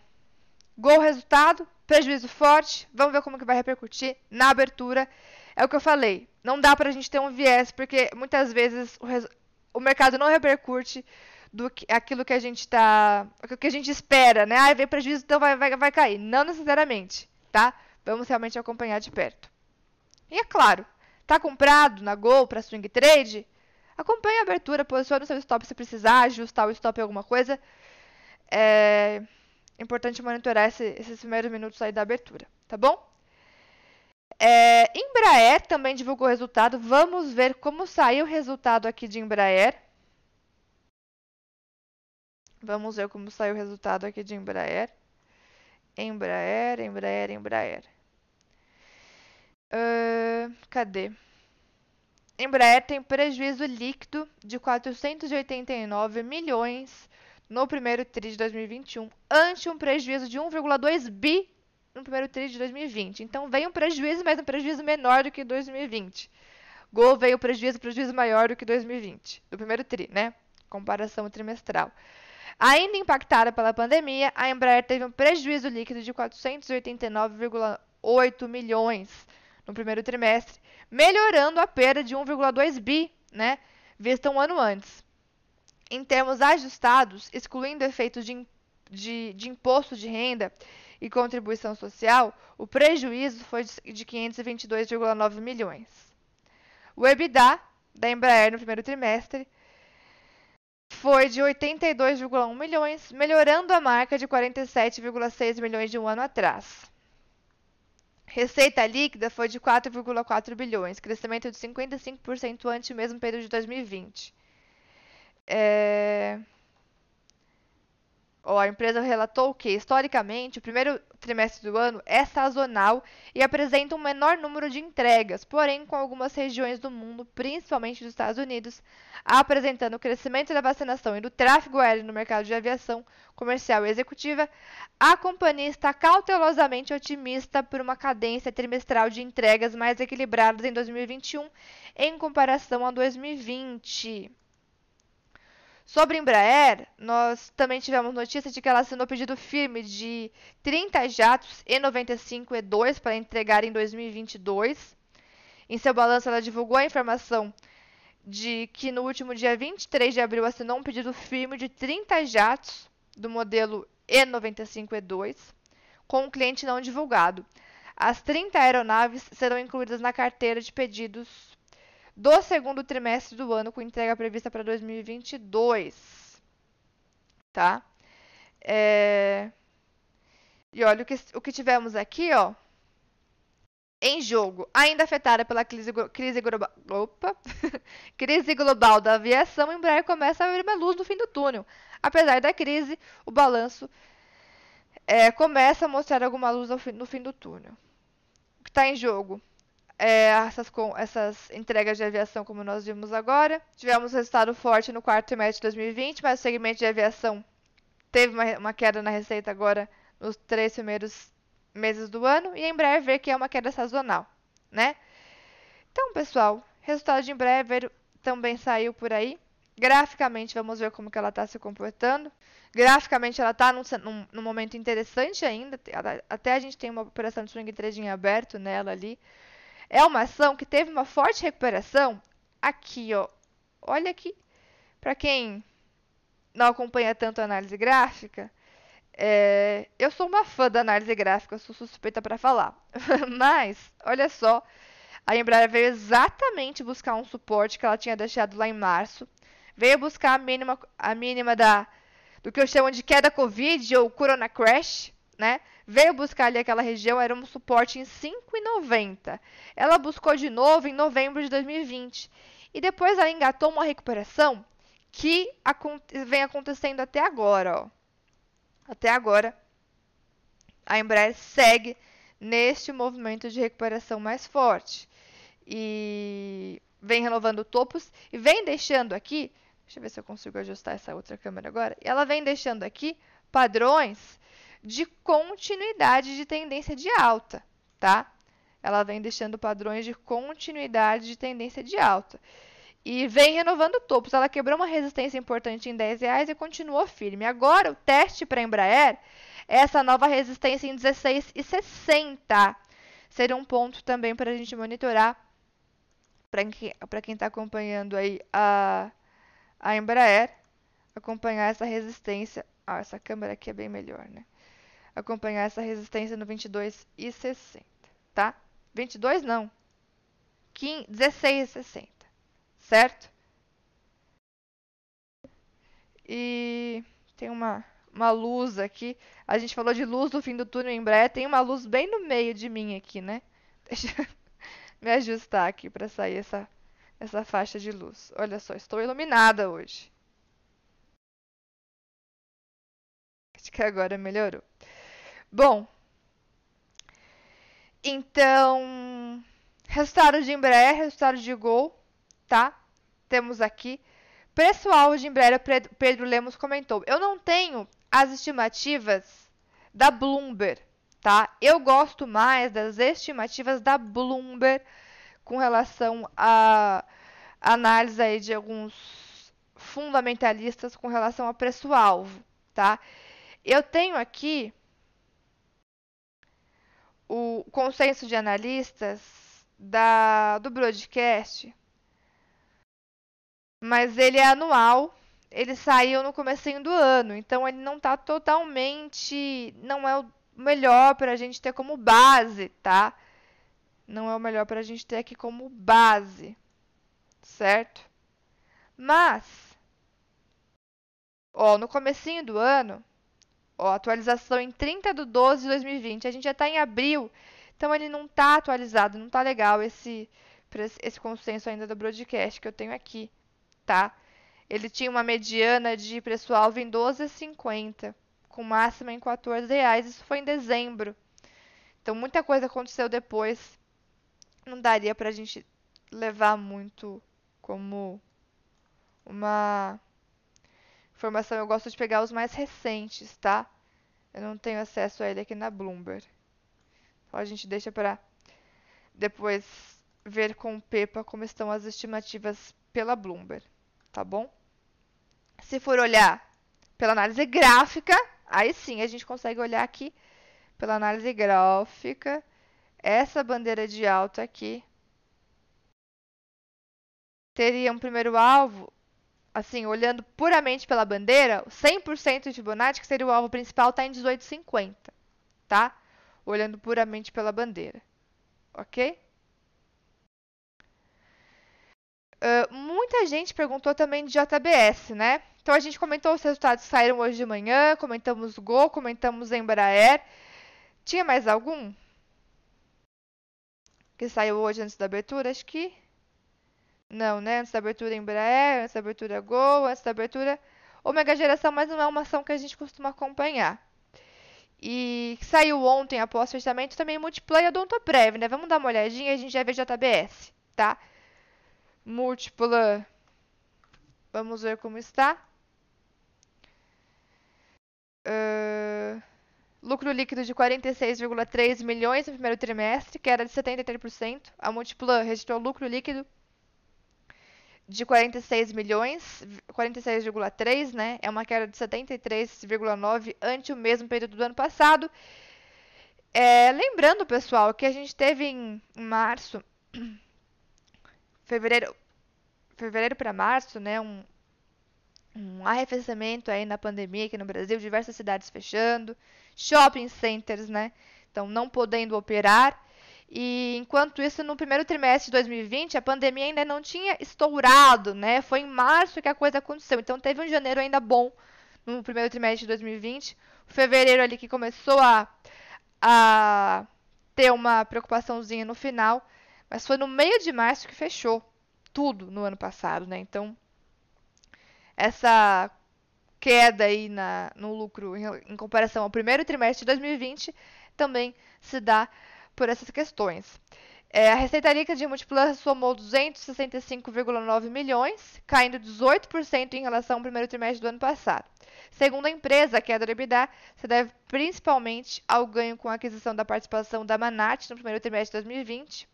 gol resultado, prejuízo forte, vamos ver como que vai repercutir na abertura. É o que eu falei, não dá para a gente ter um viés, porque muitas vezes o, o mercado não repercute do que, aquilo que a gente está, o que a gente espera, né? Ah, vem prejuízo, então vai, vai, vai cair. Não necessariamente, tá? Vamos realmente acompanhar de perto. E é claro, tá comprado na Gol para swing trade? Acompanhe a abertura, posicione o seu stop se precisar, ajustar o stop em alguma coisa. É importante monitorar esse, esses primeiros minutos aí da abertura, tá bom? É, Embraer também divulgou o resultado. Vamos ver como saiu o resultado aqui de Embraer. Vamos ver como saiu o resultado aqui de Embraer. Embraer, Embraer, Embraer. Uh, cadê? Embraer tem prejuízo líquido de 489 milhões no primeiro TRI de 2021, ante um prejuízo de 1,2 bi no primeiro TRI de 2020. Então veio um prejuízo, mas um prejuízo menor do que 2020. Gol veio prejuízo, prejuízo maior do que 2020, do primeiro TRI, né? Comparação trimestral. Ainda impactada pela pandemia, a Embraer teve um prejuízo líquido de 489,8 milhões no primeiro trimestre, melhorando a perda de 1,2 bi, né, vista um ano antes. Em termos ajustados, excluindo efeitos de, de, de imposto de renda e contribuição social, o prejuízo foi de 522,9 milhões. O EBITDA da Embraer no primeiro trimestre foi de 82,1 milhões, melhorando a marca de 47,6 milhões de um ano atrás. Receita líquida foi de 4,4 bilhões, crescimento de 55% ante o mesmo período de 2020. É... A empresa relatou que, historicamente, o primeiro trimestre do ano é sazonal e apresenta um menor número de entregas, porém, com algumas regiões do mundo, principalmente dos Estados Unidos, apresentando o crescimento da vacinação e do tráfego aéreo no mercado de aviação comercial e executiva, a companhia está cautelosamente otimista por uma cadência trimestral de entregas mais equilibradas em 2021 em comparação a 2020. Sobre Embraer, nós também tivemos notícia de que ela assinou pedido firme de 30 jatos E95 E2 para entregar em 2022. Em seu balanço, ela divulgou a informação de que no último dia 23 de abril assinou um pedido firme de 30 jatos do modelo E95 E2 com um cliente não divulgado. As 30 aeronaves serão incluídas na carteira de pedidos do segundo trimestre do ano, com entrega prevista para 2022. Tá? É... E olha o que, o que tivemos aqui, ó. Em jogo, ainda afetada pela crise, crise, global, opa, crise global da aviação, a Embraer começa a abrir uma luz no fim do túnel. Apesar da crise, o balanço é, começa a mostrar alguma luz no fim do túnel. O que está em jogo? É, essas, com, essas entregas de aviação como nós vimos agora. Tivemos resultado forte no quarto trimestre de 2020, mas o segmento de aviação teve uma, uma queda na receita agora nos três primeiros meses do ano e a Embraer vê que é uma queda sazonal, né? Então, pessoal, resultado de Embraer também saiu por aí. Graficamente, vamos ver como que ela está se comportando. Graficamente, ela está num, num, num, momento interessante ainda. Até a gente tem uma operação de swing trading aberto nela ali. É uma ação que teve uma forte recuperação aqui, ó. Olha aqui. Para quem não acompanha tanto a análise gráfica, é, eu sou uma fã da análise gráfica, sou suspeita para falar. Mas, olha só, a Embraer veio exatamente buscar um suporte que ela tinha deixado lá em março veio buscar a mínima, a mínima da, do que eu chamo de queda Covid ou Corona Crash, né? Veio buscar ali aquela região, era um suporte em 5,90. Ela buscou de novo em novembro de 2020. E depois ela engatou uma recuperação que vem acontecendo até agora, ó. Até agora, a Embraer segue neste movimento de recuperação mais forte. E vem renovando topos e vem deixando aqui Deixa eu ver se eu consigo ajustar essa outra câmera agora. Ela vem deixando aqui padrões de continuidade de tendência de alta, tá? Ela vem deixando padrões de continuidade de tendência de alta. E vem renovando topos. Ela quebrou uma resistência importante em 10 reais e continuou firme. Agora, o teste para a Embraer é essa nova resistência em 16,60. Seria um ponto também para a gente monitorar para quem está acompanhando aí a a Embraer acompanhar essa resistência. Ah, essa câmera aqui é bem melhor, né? Acompanhar essa resistência no 22 e 60, tá? 22 não. 15, 16 e 60, certo? E tem uma, uma luz aqui. A gente falou de luz do fim do túnel em Embraer. Tem uma luz bem no meio de mim aqui, né? Deixa eu me ajustar aqui para sair essa essa faixa de luz. Olha só, estou iluminada hoje. Acho que agora melhorou. Bom, então, resultado de Embraer, resultado de Gol, tá? Temos aqui. Preço-alvo de Embraer, Pedro Lemos comentou. Eu não tenho as estimativas da Bloomberg, tá? Eu gosto mais das estimativas da Bloomberg com relação a análise aí de alguns fundamentalistas com relação a preço-alvo, tá? Eu tenho aqui o consenso de analistas da, do broadcast, mas ele é anual, ele saiu no comecinho do ano, então ele não está totalmente, não é o melhor para a gente ter como base, tá? não é o melhor para a gente ter aqui como base, certo? Mas, ó, no comecinho do ano, ó, atualização em 30 de 12 de 2020, a gente já está em abril, então ele não está atualizado, não está legal esse, esse consenso ainda do broadcast que eu tenho aqui, tá? Ele tinha uma mediana de preço-alvo em 12,50, com máxima em 14 reais, isso foi em dezembro. Então muita coisa aconteceu depois não daria para a gente levar muito como uma informação. Eu gosto de pegar os mais recentes, tá? Eu não tenho acesso a ele aqui na Bloomberg. Então a gente deixa para depois ver com o Pepa como estão as estimativas pela Bloomberg, tá bom? Se for olhar pela análise gráfica, aí sim a gente consegue olhar aqui pela análise gráfica essa bandeira de alta aqui teria um primeiro alvo, assim, olhando puramente pela bandeira, 100% de Fibonacci, que seria o alvo principal, está em 18,50, tá? Olhando puramente pela bandeira, ok? Uh, muita gente perguntou também de JBS, né? Então a gente comentou os resultados que saíram hoje de manhã, comentamos Gol, comentamos Embraer. Tinha mais algum? que saiu hoje antes da abertura, acho que. Não, né? Antes da abertura Embraer, antes da abertura Gol, antes da abertura Omega Geração, mas não é uma ação que a gente costuma acompanhar. E saiu ontem, após o fechamento, também Multiplay Odontoprev, né? Vamos dar uma olhadinha, a gente já vê JBS, tá? Múltipla. Vamos ver como está. Uh, lucro líquido de 46,3 milhões no primeiro trimestre, que era de 73%. A Multiplan registrou lucro líquido de 46 milhões, 46,3, né? É uma queda de 73,9 ante o mesmo período do ano passado. É, lembrando, pessoal, que a gente teve em, março, fevereiro, fevereiro para março, né, um, um arrefecimento aí na pandemia aqui no Brasil, diversas cidades fechando, shopping centers, né, então não podendo operar. E enquanto isso, no primeiro trimestre de 2020, a pandemia ainda não tinha estourado, né? Foi em março que a coisa aconteceu. Então teve um janeiro ainda bom no primeiro trimestre de 2020. O fevereiro ali que começou a, a ter uma preocupaçãozinha no final, mas foi no meio de março que fechou tudo no ano passado, né? Então essa queda aí na, no lucro em, em comparação ao primeiro trimestre de 2020 também se dá por essas questões. É, a receita líquida de Multiplan somou 265,9 milhões, caindo 18% em relação ao primeiro trimestre do ano passado. Segundo a empresa, a queda do EBITDA se deve principalmente ao ganho com a aquisição da participação da Manat no primeiro trimestre de 2020,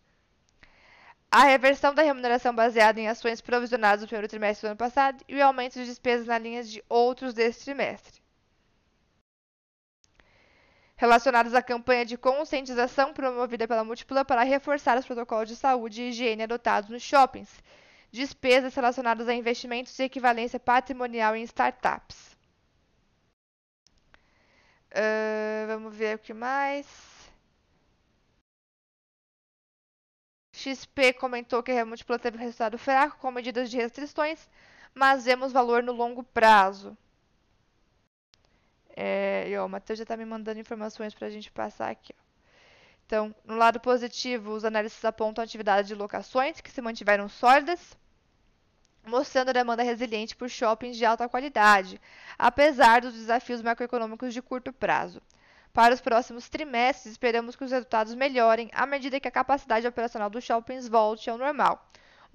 a reversão da remuneração baseada em ações provisionadas no primeiro trimestre do ano passado e o aumento de despesas na linha de outros deste trimestre relacionados à campanha de conscientização promovida pela Múltipla para reforçar os protocolos de saúde e higiene adotados nos shoppings, despesas relacionadas a investimentos e equivalência patrimonial em startups. Uh, vamos ver o que mais. XP comentou que a Múltipla teve resultado fraco com medidas de restrições, mas vemos valor no longo prazo. É, e ó, o Matheus já está me mandando informações para a gente passar aqui. Ó. Então, no lado positivo, os analistas apontam a atividade de locações que se mantiveram sólidas, mostrando a demanda resiliente por shoppings de alta qualidade, apesar dos desafios macroeconômicos de curto prazo. Para os próximos trimestres, esperamos que os resultados melhorem à medida que a capacidade operacional dos shoppings volte ao normal,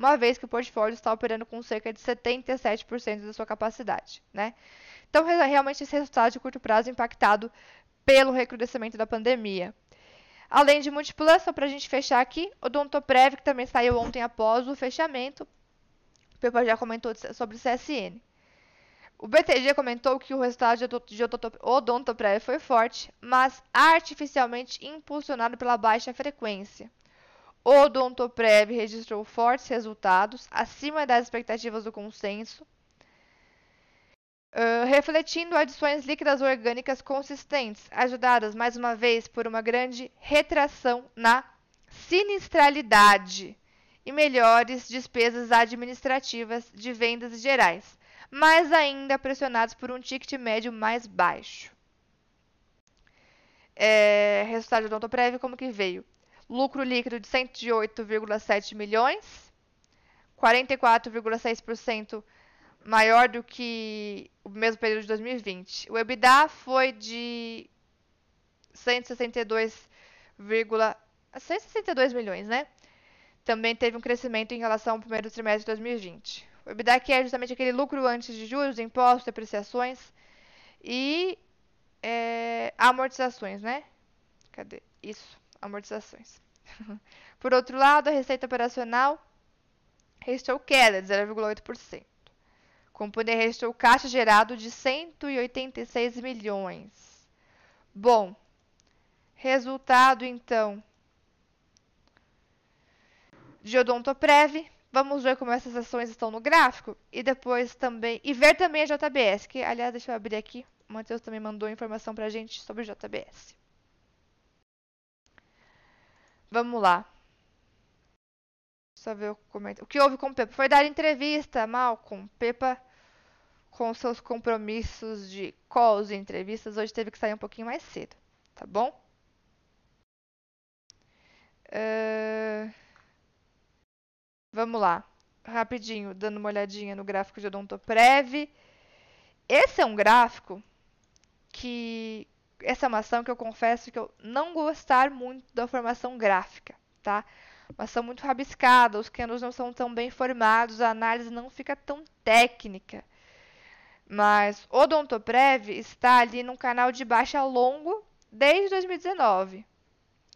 uma vez que o portfólio está operando com cerca de 77% da sua capacidade. Né? Então, realmente, esse resultado de curto prazo impactado pelo recrudescimento da pandemia. Além de Multiplus, só para a gente fechar aqui, o Odontoprev, que também saiu ontem após o fechamento. O Pepa já comentou sobre o CSN. O BTG comentou que o resultado de Odontoprev foi forte, mas artificialmente impulsionado pela baixa frequência. O Odontoprev registrou fortes resultados, acima das expectativas do consenso, refletindo adições líquidas orgânicas consistentes, ajudadas mais uma vez por uma grande retração na sinistralidade e melhores despesas administrativas de vendas gerais, mas ainda pressionados por um ticket médio mais baixo. É, resultado do Odontoprev como que veio? Lucro líquido de 108,7 milhões, 44,6% maior do que o mesmo período de 2020. O EBITDA foi de 162, 162 milhões, né? Também teve um crescimento em relação ao primeiro trimestre de 2020. O EBITDA que é justamente aquele lucro antes de juros, impostos, depreciações e é, amortizações, né? Cadê? Isso, amortizações. Por outro lado, a receita operacional registrou queda de 0,8%. Companhia registrou caixa gerado de 186 milhões. Bom, resultado então de Odontoprev. Vamos ver como essas ações estão no gráfico e depois também e ver também a JBS, que aliás, deixa eu abrir aqui. O Matheus também mandou informação pra gente sobre JBS. Vamos lá. Só ver o comentário. O que houve com o Pepa? Foi dar entrevista, Malcolm. Pepa, com seus compromissos de calls e entrevistas, hoje teve que sair um pouquinho mais cedo. Tá bom? Uh... Vamos lá. Rapidinho, dando uma olhadinha no gráfico de Odontoprev. Esse é um gráfico que... Essa é uma ação que eu confesso que eu não gostar muito da formação gráfica, tá? mas são muito rabiscadas, os candles não são tão bem formados, a análise não fica tão técnica. Mas o Odontoprev está ali num canal de baixa longo, desde 2019.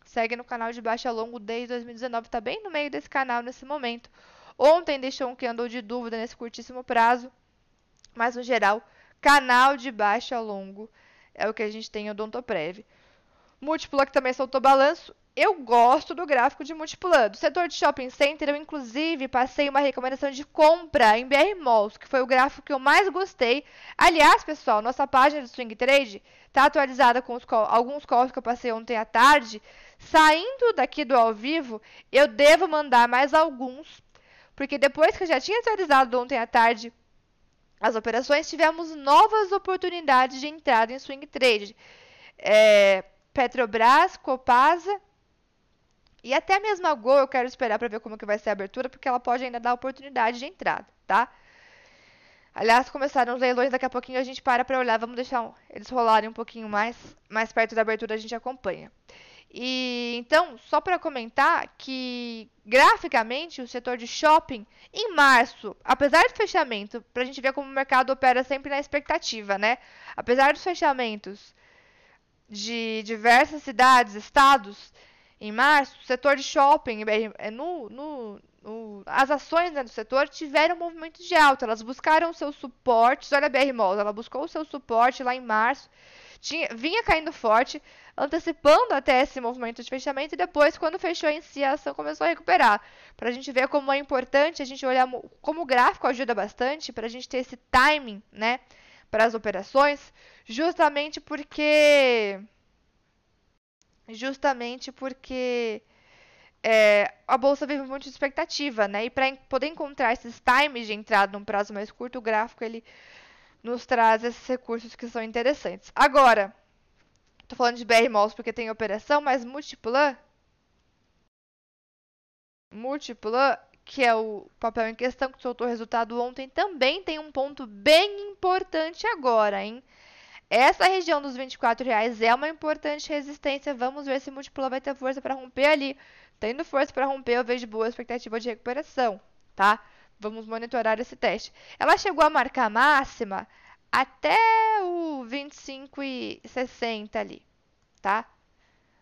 Segue no canal de baixo a longo desde 2019, está bem no meio desse canal nesse momento. Ontem deixou um andou de dúvida nesse curtíssimo prazo, mas no geral, canal de baixo a longo é o que a gente tem em Odontoprev. Múltipla que também soltou balanço. Eu gosto do gráfico de múltipla. Do setor de shopping center, eu inclusive passei uma recomendação de compra em BR Malls, que foi o gráfico que eu mais gostei. Aliás, pessoal, nossa página do Swing Trade está atualizada com call, alguns calls que eu passei ontem à tarde. Saindo daqui do ao vivo, eu devo mandar mais alguns, porque depois que eu já tinha atualizado ontem à tarde as operações, tivemos novas oportunidades de entrada em swing trade. É, Petrobras, Copasa e até mesmo a Gol, eu quero esperar para ver como que vai ser a abertura, porque ela pode ainda dar oportunidade de entrada, tá? Aliás, começaram os leilões, daqui a pouquinho a gente para para olhar, vamos deixar eles rolarem um pouquinho mais, mais perto da abertura a gente acompanha. E então, só para comentar que graficamente o setor de shopping em março, apesar do fechamento, para a gente ver como o mercado opera sempre na expectativa, né? Apesar dos fechamentos de diversas cidades, estados, em março, o setor de shopping, é, no, no, no, as ações né, do setor tiveram um movimento de alta. Elas buscaram seus suportes. Olha a BR Malls, ela buscou o seu suporte lá em março. Tinha, vinha caindo forte, antecipando até esse movimento de fechamento. E depois, quando fechou em si, a ação começou a recuperar. Para a gente ver como é importante a gente olhar como o gráfico ajuda bastante, para a gente ter esse timing, né? Para as operações, justamente porque justamente porque é, a bolsa vive muito de expectativa, né? E para poder encontrar esses times de entrada num prazo mais curto, o gráfico ele nos traz esses recursos que são interessantes. Agora, tô falando de BR Malls porque tem operação, mas Multiplan Multiplan, que é o papel em questão que soltou o resultado ontem, também tem um ponto bem importante agora, hein? Essa região dos 24 reais é uma importante resistência. Vamos ver se o múltiplo vai ter força para romper ali. Tendo força para romper, eu vejo boa expectativa de recuperação, tá? Vamos monitorar esse teste. Ela chegou a marcar máxima até o 25,60 ali, tá?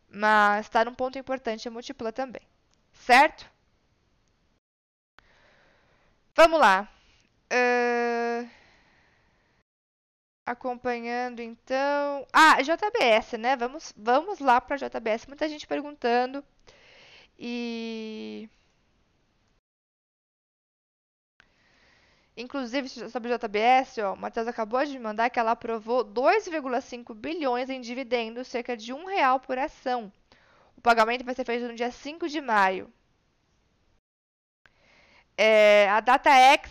Mas está num ponto importante a múltipla também, certo? Vamos lá. Uh acompanhando então. Ah, JBS, né? Vamos, vamos lá para JBS. Muita gente perguntando. E Inclusive, sobre JBS, ó, o Matheus acabou de me mandar que ela aprovou 2,5 bilhões em dividendos, cerca de um real por ação. O pagamento vai ser feito no dia 5 de maio. É, a DataX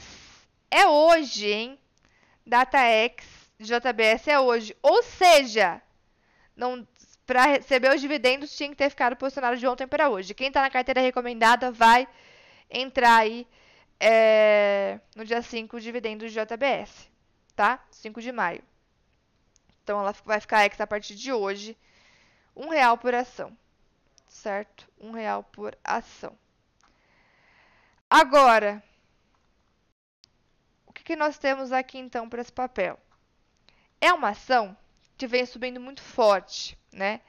é hoje, hein? DataX JBS é hoje. Ou seja, não para receber os dividendos tinha que ter ficado posicionado de ontem para hoje. Quem está na carteira recomendada vai entrar aí é, no dia 5 dividendos de JBS, tá? 5 de maio. Então ela vai ficar ex a partir de hoje, um real por ação, certo? Um real por ação. Agora, o que, que nós temos aqui então para esse papel? é uma ação que vem subindo muito forte, né?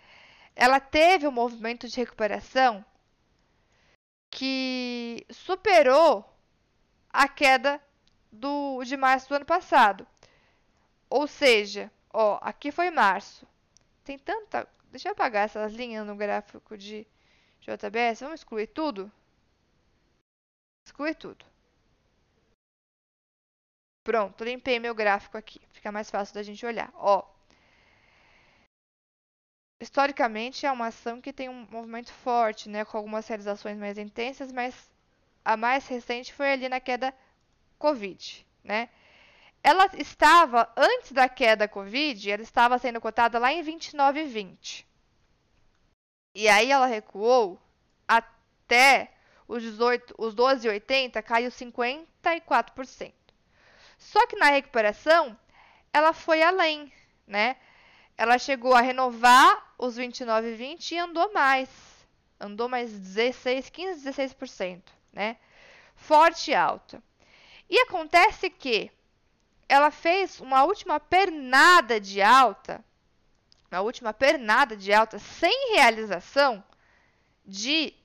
Ela teve um movimento de recuperação que superou a queda do, de março do ano passado. Ou seja, ó, aqui foi março. Tem tanta. Deixa eu apagar essas linhas no gráfico de JBS. Vamos excluir tudo? Excluir tudo. Pronto, limpei meu gráfico aqui. Fica mais fácil da gente olhar. Ó, historicamente é uma ação que tem um movimento forte, né, com algumas realizações mais intensas, mas a mais recente foi ali na queda Covid, né? Ela estava antes da queda Covid, ela estava sendo cotada lá em 29,20. E aí ela recuou até os 18, os 12,80, caiu 54%. Só que na recuperação, ela foi além, né? Ela chegou a renovar os 29,20 e andou mais. Andou mais 16, 15, 16%, né? Forte e alta. E acontece que ela fez uma última pernada de alta na última pernada de alta sem realização de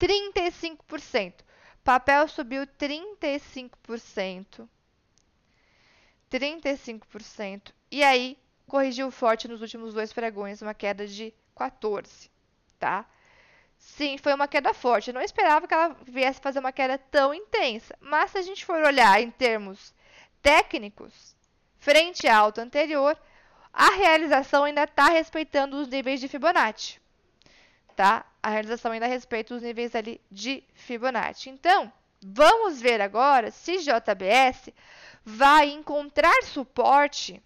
35%. Papel subiu 35%. 35%. E aí, corrigiu forte nos últimos dois pregões, uma queda de 14, tá? Sim, foi uma queda forte. Eu não esperava que ela viesse fazer uma queda tão intensa. Mas se a gente for olhar em termos técnicos, frente à alta anterior, a realização ainda está respeitando os níveis de Fibonacci, tá? A realização ainda respeita os níveis ali de Fibonacci. Então, vamos ver agora se JBS vai encontrar suporte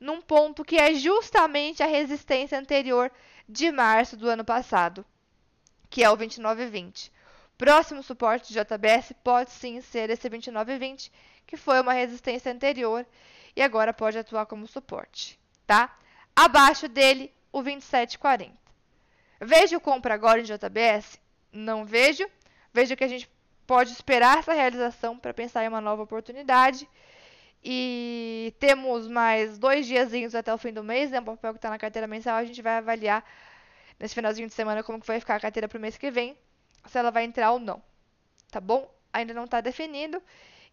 num ponto que é justamente a resistência anterior de março do ano passado, que é o 29,20. Próximo suporte de JBS pode sim ser esse 29,20, que foi uma resistência anterior e agora pode atuar como suporte, tá? Abaixo dele, o 27,40. Vejo compra agora em JBS? Não vejo. Vejo que a gente pode esperar essa realização para pensar em uma nova oportunidade. E temos mais dois diazinhos até o fim do mês, né? O papel que está na carteira mensal, a gente vai avaliar nesse finalzinho de semana como que vai ficar a carteira para o mês que vem, se ela vai entrar ou não. Tá bom? Ainda não está definido.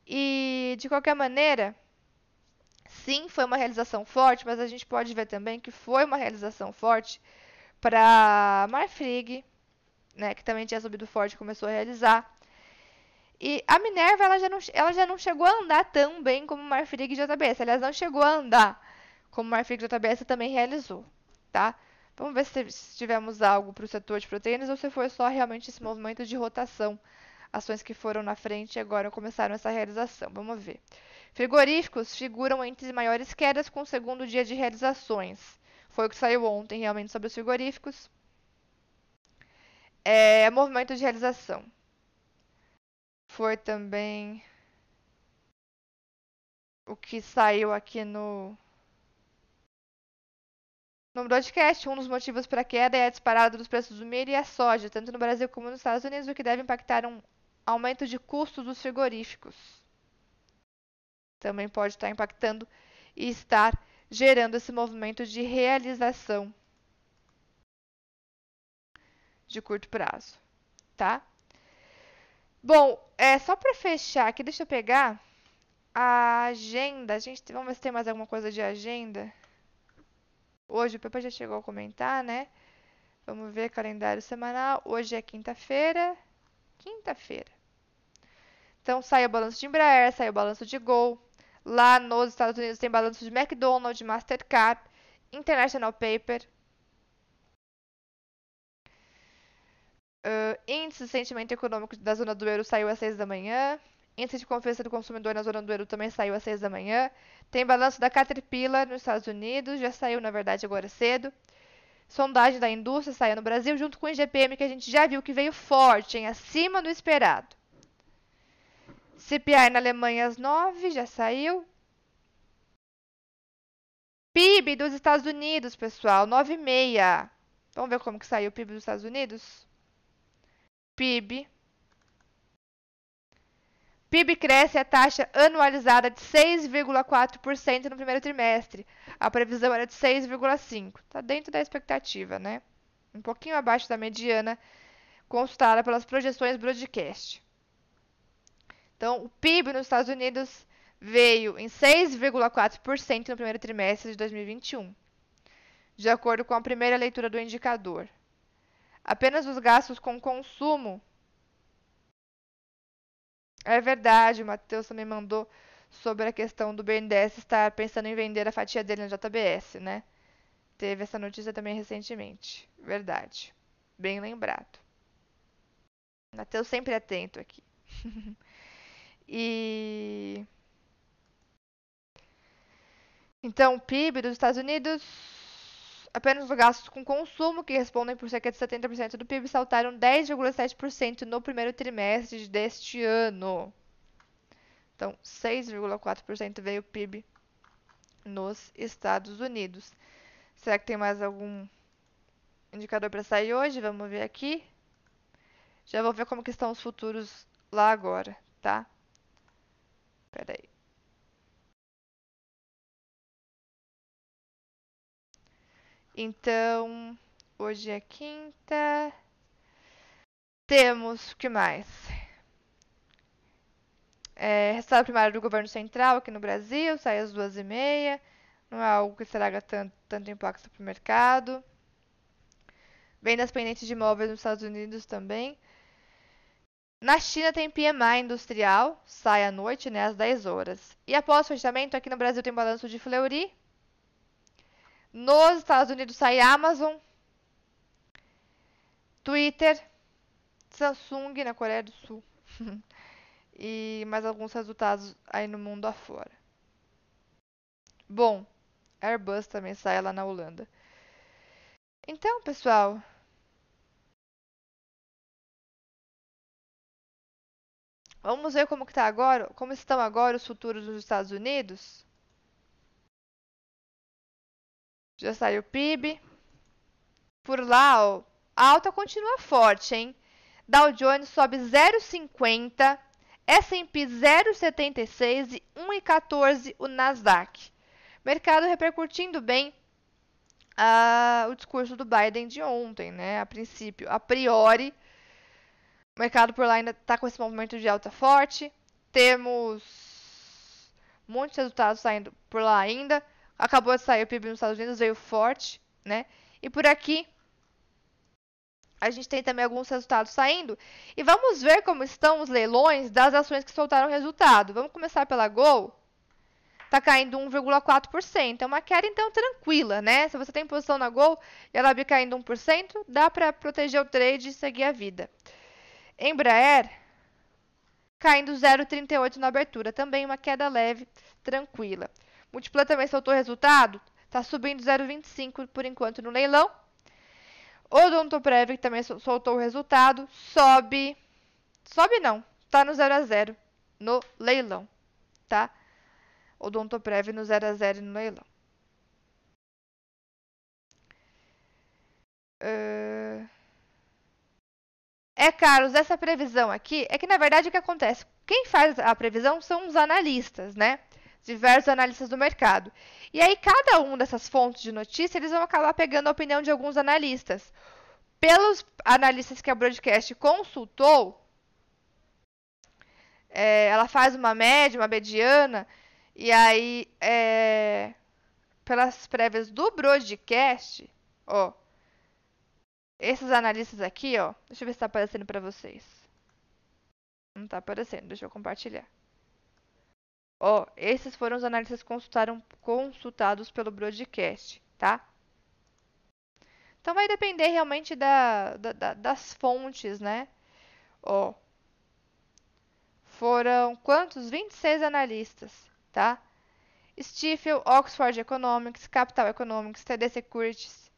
E de qualquer maneira, sim, foi uma realização forte, mas a gente pode ver também que foi uma realização forte para Marfrig, né, que também tinha subido forte começou a realizar. E a Minerva ela já, não, ela já não chegou a andar tão bem como Marfrig e JBS. Aliás, não chegou a andar como Marfrig e JBS também realizou, tá? Vamos ver se, tivemos algo para o setor de proteínas ou se foi só realmente esse movimento de rotação. Ações que foram na frente e agora começaram essa realização. Vamos ver. Frigoríficos figuram entre maiores quedas com o segundo dia de realizações. Foi o que saiu ontem realmente sobre os frigoríficos. É, movimento de realização foi também o que saiu aqui no no broadcast. Um dos motivos para a queda é a disparada dos preços do milho e a soja, tanto no Brasil como nos Estados Unidos, o que deve impactar um aumento de custos dos frigoríficos. Também pode estar impactando e estar gerando esse movimento de realização de curto prazo, tá? Bom, é só para fechar aqui, deixa eu pegar a agenda. A gente, vamos ver se tem mais alguma coisa de agenda. Hoje o Pepa já chegou a comentar, né? Vamos ver calendário semanal. Hoje é quinta-feira. Quinta-feira. Então sai o balanço de Embraer, sai o balanço de Gol. Lá nos Estados Unidos tem balanço de McDonald's, Mastercard, International Paper, Uh, índice de sentimento econômico da zona do euro saiu às 6 da manhã. Índice de confiança do consumidor na zona do euro também saiu às 6 da manhã. Tem balanço da Caterpillar nos Estados Unidos, já saiu na verdade agora cedo. Sondagem da indústria saiu no Brasil, junto com o IGPM, que a gente já viu que veio forte, hein, acima do esperado. CPI na Alemanha às 9, já saiu. PIB dos Estados Unidos, pessoal, 9,6. Vamos ver como que saiu o PIB dos Estados Unidos? PIB. PIB cresce a taxa anualizada de 6,4% no primeiro trimestre. A previsão era de 6,5%. Está dentro da expectativa, né? Um pouquinho abaixo da mediana consultada pelas projeções broadcast. Então, o PIB nos Estados Unidos veio em 6,4% no primeiro trimestre de 2021, de acordo com a primeira leitura do indicador. Apenas os gastos com consumo. É verdade, o Matheus também mandou sobre a questão do BNDES estar pensando em vender a fatia dele na JBS, né? Teve essa notícia também recentemente. Verdade. Bem lembrado. Matheus sempre atento aqui. e. Então, o PIB dos Estados Unidos Apenas os gastos com consumo, que respondem por cerca de 70% do PIB, saltaram 10,7% no primeiro trimestre deste ano. Então, 6,4% veio o PIB nos Estados Unidos. Será que tem mais algum indicador para sair hoje? Vamos ver aqui. Já vou ver como que estão os futuros lá agora, tá? Espera Então, hoje é quinta. Temos o que mais? É, resultado primário do governo central aqui no Brasil, sai às duas e meia. Não é algo que estraga tanto, tanto impacto para o mercado. Vendas pendentes de imóveis nos Estados Unidos também. Na China tem PMI industrial, sai à noite, né, às 10 horas. E após o fechamento, aqui no Brasil tem balanço de Fleury. Nos Estados Unidos sai Amazon, Twitter, Samsung na Coreia do Sul. e mais alguns resultados aí no mundo afora. Bom, Airbus também sai lá na Holanda. Então, pessoal, vamos ver como que tá agora, como estão agora os futuros dos Estados Unidos. Já saiu o PIB. Por lá, ó, a alta continua forte, hein? Dow Jones sobe 0,50, S&P 0,76 e 1,14 o Nasdaq. Mercado repercutindo bem uh, o discurso do Biden de ontem, né? A princípio, a priori, o mercado por lá ainda está com esse movimento de alta forte. Temos muitos resultados saindo por lá ainda. Acabou de sair o PIB nos Estados Unidos, veio forte, né? E por aqui a gente tem também alguns resultados saindo. E vamos ver como estão os leilões das ações que soltaram resultado. Vamos começar pela Gol. Está caindo 1,4%. É uma queda, então, tranquila, né? Se você tem posição na Gol e ela vir caindo 1%, dá para proteger o trade e seguir a vida. Embraer, caindo 0,38% na abertura. Também uma queda leve, tranquila. Multiplan também soltou resultado. Está subindo 0,25% por enquanto no leilão. Odontoprev, que também soltou o resultado, sobe. Sobe não, tá no 0 a 0 no leilão, tá? Odontoprev no 0 a 0 no leilão. É, Carlos, essa previsão aqui é que na verdade o que acontece? Quem faz a previsão são os analistas, né? Diversos analistas do mercado. E aí, cada uma dessas fontes de notícia, eles vão acabar pegando a opinião de alguns analistas. Pelos analistas que a Broadcast consultou, é, ela faz uma média, uma mediana, e aí, é, pelas prévias do Broadcast, ó, esses analistas aqui, ó, deixa eu ver se está aparecendo para vocês. Não está aparecendo, deixa eu compartilhar. Ó, esses foram os analistas consultados pelo broadcast, tá? Então vai depender realmente da, da, das fontes, né? Ó, foram quantos? 26 analistas, tá? Stifel, Oxford Economics, Capital Economics, TD Securities,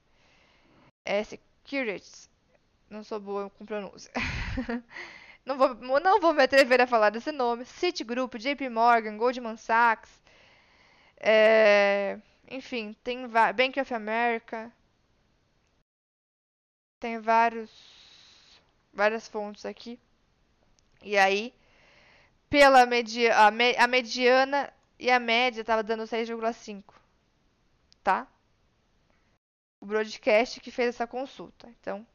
é, Securities, não sou boa com pronúncia. Não vou, não vou me atrever a falar desse nome. Citigroup, JP Morgan, Goldman Sachs. É, enfim, tem Bank of America. Tem vários, várias fontes aqui. E aí, pela media, a, me, a mediana e a média estava dando 6,5. Tá? O broadcast que fez essa consulta. Então,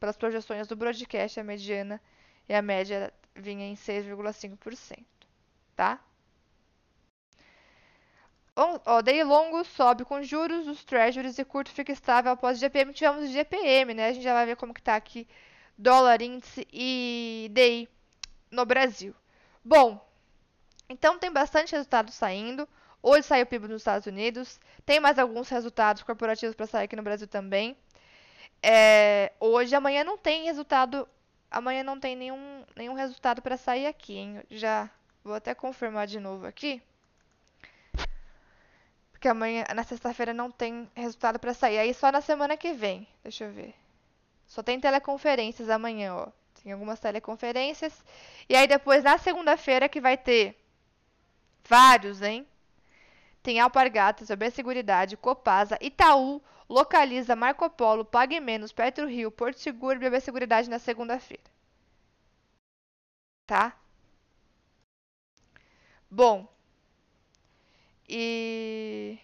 pelas projeções do broadcast, a mediana e a média vinha em 6,5%, tá? O DI longo sobe com juros, os treasuries e curto fica estável após GPM. Tivemos GPM, né? A gente já vai ver como que tá aqui dólar, índice e DI no Brasil. Bom, então tem bastante resultado saindo. Hoje saiu o PIB nos Estados Unidos. Tem mais alguns resultados corporativos para sair aqui no Brasil também. É, hoje, amanhã não tem resultado Amanhã não tem nenhum, nenhum resultado para sair aqui, hein? Já vou até confirmar de novo aqui. Porque amanhã, na sexta-feira, não tem resultado para sair. Aí só na semana que vem. Deixa eu ver. Só tem teleconferências amanhã, ó. Tem algumas teleconferências. E aí depois, na segunda-feira, que vai ter vários, hein? Tem Alpargatas, OB Seguridade, Copasa, Itaú, Localiza, Marco Polo, Pague Menos, Petro Rio, Porto Seguro e BB Seguridade na segunda-feira. Tá? Bom. E.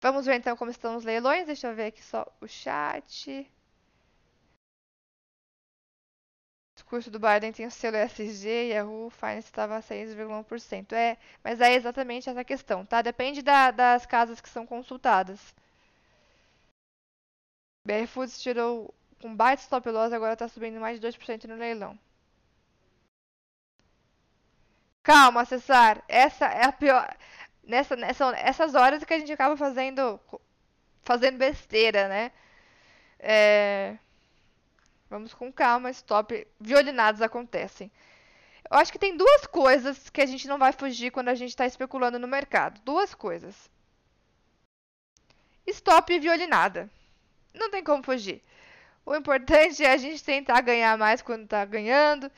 Vamos ver então como estão os leilões. Deixa eu ver aqui só o chat. O discurso do Biden tem o selo ESG e a Yahoo Finance estava a 6,1%. É, mas é exatamente essa questão, tá? Depende da, das casas que são consultadas. BR Foods tirou com baita stop loss, agora está subindo mais de 2% no leilão. Calma, Cessar. Essa é a pior. Nessa, nessa, essas horas que a gente acaba fazendo fazendo besteira, né? É... Vamos com calma, stop. Violinados acontecem. Eu acho que tem duas coisas que a gente não vai fugir quando a gente está especulando no mercado. Duas coisas. Stop e violinada. Não tem como fugir. O importante é a gente tentar ganhar mais quando está ganhando,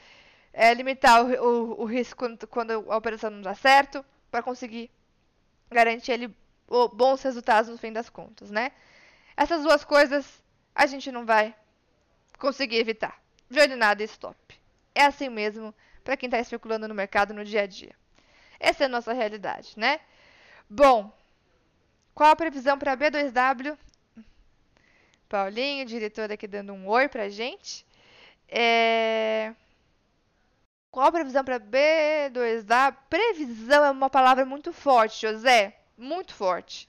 é limitar o, o, o risco quando, quando, a operação não dá certo, para conseguir garantir ele, bons resultados no fim das contas, né? Essas duas coisas a gente não vai conseguir evitar. Violinada e stop. É assim mesmo para quem está especulando no mercado no dia a dia. Essa é a nossa realidade, né? Bom, qual a previsão para B2W? Paulinho, diretor aqui dando um oi pra gente. É... Qual a previsão para B2W? Previsão é uma palavra muito forte, José. Muito forte.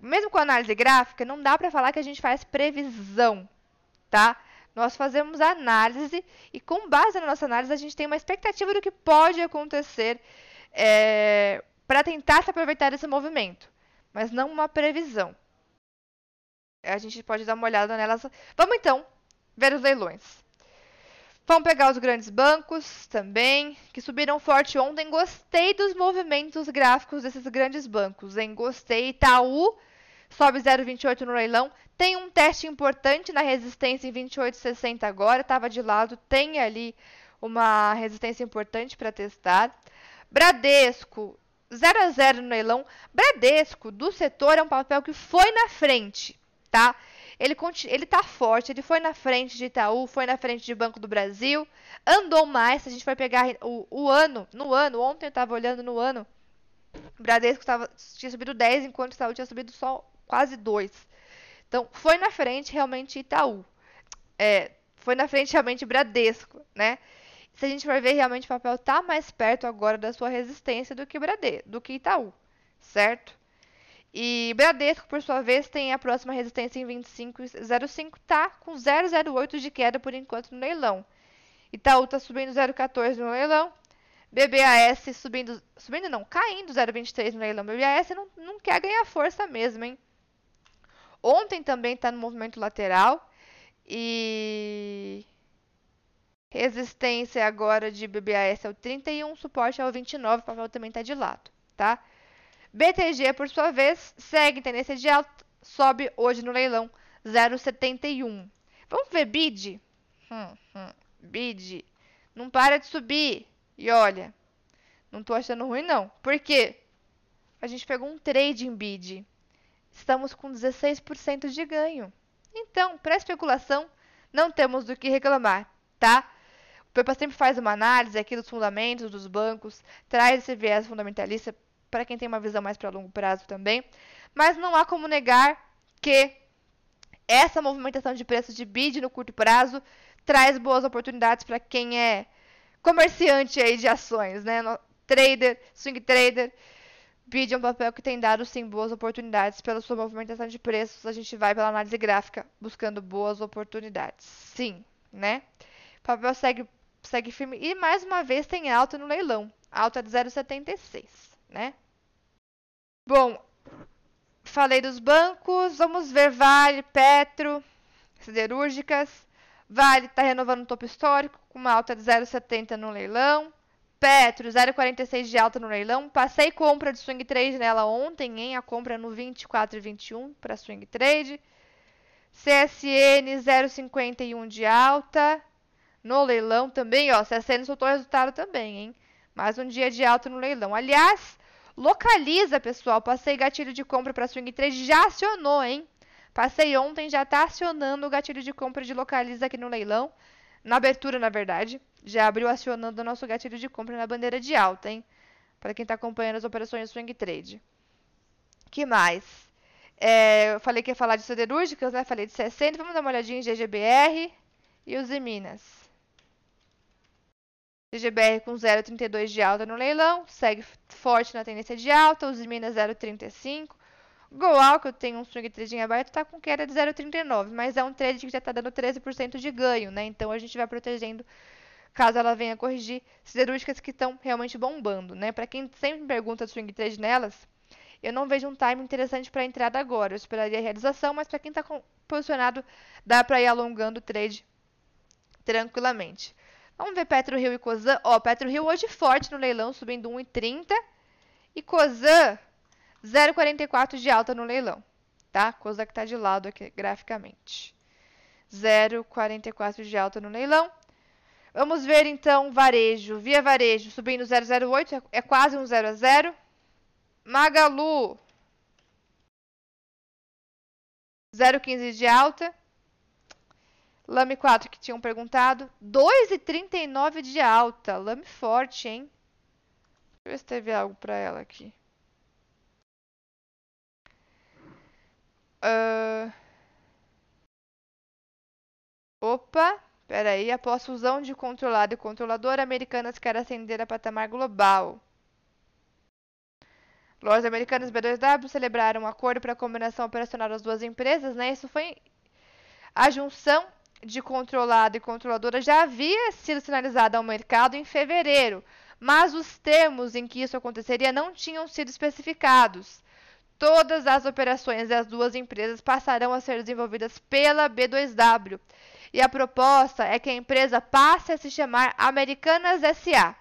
Mesmo com análise gráfica, não dá para falar que a gente faz previsão, tá? Nós fazemos análise e, com base na nossa análise, a gente tem uma expectativa do que pode acontecer é, para tentar se aproveitar desse movimento, mas não uma previsão a gente pode dar uma olhada nelas. Vamos então ver os leilões. Vamos pegar os grandes bancos também, que subiram forte ontem. Gostei dos movimentos gráficos desses grandes bancos, hein? Gostei. Itaú sobe 0,28 no leilão. Tem um teste importante na resistência em 28,60 agora. Estava de lado, tem ali uma resistência importante para testar. Bradesco, 0 a 0 no leilão. Bradesco, do setor, é um papel que foi na frente tá? Ele, ele tá forte, ele foi na frente de Itaú, foi na frente de Banco do Brasil, andou mais, se a gente for pegar o, o ano, no ano, ontem eu estava olhando no ano, Bradesco tava, tinha subido 10, enquanto Itaú tinha subido só quase 2. Então, foi na frente realmente Itaú. É, foi na frente realmente Bradesco, né? Se a gente for ver, realmente o papel tá mais perto agora da sua resistência do que Bradesco, do que Itaú, certo? E Bradesco, por sua vez, tem a próxima resistência em 25,05, tá com 0,08 de queda por enquanto no leilão. Itaú tá subindo 0,14 no leilão. BBAS subindo, subindo não, caindo 0,23 no leilão. BBAS não, não quer ganhar força mesmo, hein? Ontem também está no movimento lateral e resistência agora de BBAS é o 31, suporte é o 29, o papel também está de lado, tá? BTG, por sua vez, segue tendência de alta, sobe hoje no leilão 0,71. Vamos ver BID? Hum, hum, BID não para de subir. E olha, não tô achando ruim não. Por quê? A gente pegou um trade em BID. Estamos com 16% de ganho. Então, para especulação, não temos do que reclamar, tá? O Pepa sempre faz uma análise aqui dos fundamentos dos bancos, traz esse viés fundamentalista para quem tem uma visão mais para longo prazo também. Mas não há como negar que essa movimentação de preços de bid no curto prazo traz boas oportunidades para quem é comerciante aí de ações, né? Trader, swing trader. Bid é um papel que tem dado sim boas oportunidades pela sua movimentação de preços. A gente vai pela análise gráfica buscando boas oportunidades. Sim, né? O papel segue, segue firme e mais uma vez tem alta no leilão. Alta de 0,76 né? Bom, falei dos bancos, vamos ver Vale, Petro, siderúrgicas. Vale está renovando o topo histórico com uma alta de 0,70 no leilão. Petro, 0,46 de alta no leilão. Passei compra de swing trade nela ontem, hein? A compra no 24,21 para swing trade. CSN 0,51 de alta no leilão também, ó. CSN soltou resultado também, hein? Mais um dia de alta no leilão. Aliás, Localiza, pessoal. Passei gatilho de compra para swing trade, já acionou, hein? Passei ontem, já está acionando o gatilho de compra de localiza aqui no leilão. Na abertura, na verdade. Já abriu acionando o nosso gatilho de compra na bandeira de alta, hein? Para quem está acompanhando as operações swing trade. que mais? É, eu falei que ia falar de siderúrgicas, né? Falei de 60. Vamos dar uma olhadinha em GGBR e os Minas. GGBR com 0,32 de alta no leilão, segue forte na tendência de alta, os Minas 0,35. Goal, que eu tenho um swing trading aberto, está com queda de 0,39, mas é um trade que já está dando 13% de ganho, né? Então a gente vai protegendo caso ela venha corrigir siderúrgicas que estão realmente bombando, né? Para quem sempre pergunta swing trade nelas, eu não vejo um time interessante para entrada agora. Eu esperaria a realização, mas para quem está posicionado, dá para ir alongando o trade tranquilamente. Vamos ver PetroRio e Cosan. Ó, PetroRio hoje forte no leilão, subindo 1,30. E Cosan, 0,44 de alta no leilão. Tá? Cosan que está de lado aqui graficamente. 0,44 de alta no leilão. Vamos ver então varejo. Via varejo subindo 0,08, é quase um 0 a 0. Magalu. 0,15 de alta. Lame 4 que tinham perguntado. 2,39 de alta. Lame forte, hein? Deixa eu ver se teve algo para ela aqui. Uh... Opa, peraí. Após fusão de controlado e controlador, Americanas quer ascender a patamar global. Lojas Americanas B2W celebraram um acordo para a combinação operacional das duas empresas, né? Isso foi a junção de controlado e controladora já havia sido sinalizada ao mercado em fevereiro, mas os termos em que isso aconteceria não tinham sido especificados. Todas as operações das duas empresas passarão a ser desenvolvidas pela B2W. E a proposta é que a empresa passe a se chamar Americanas SA.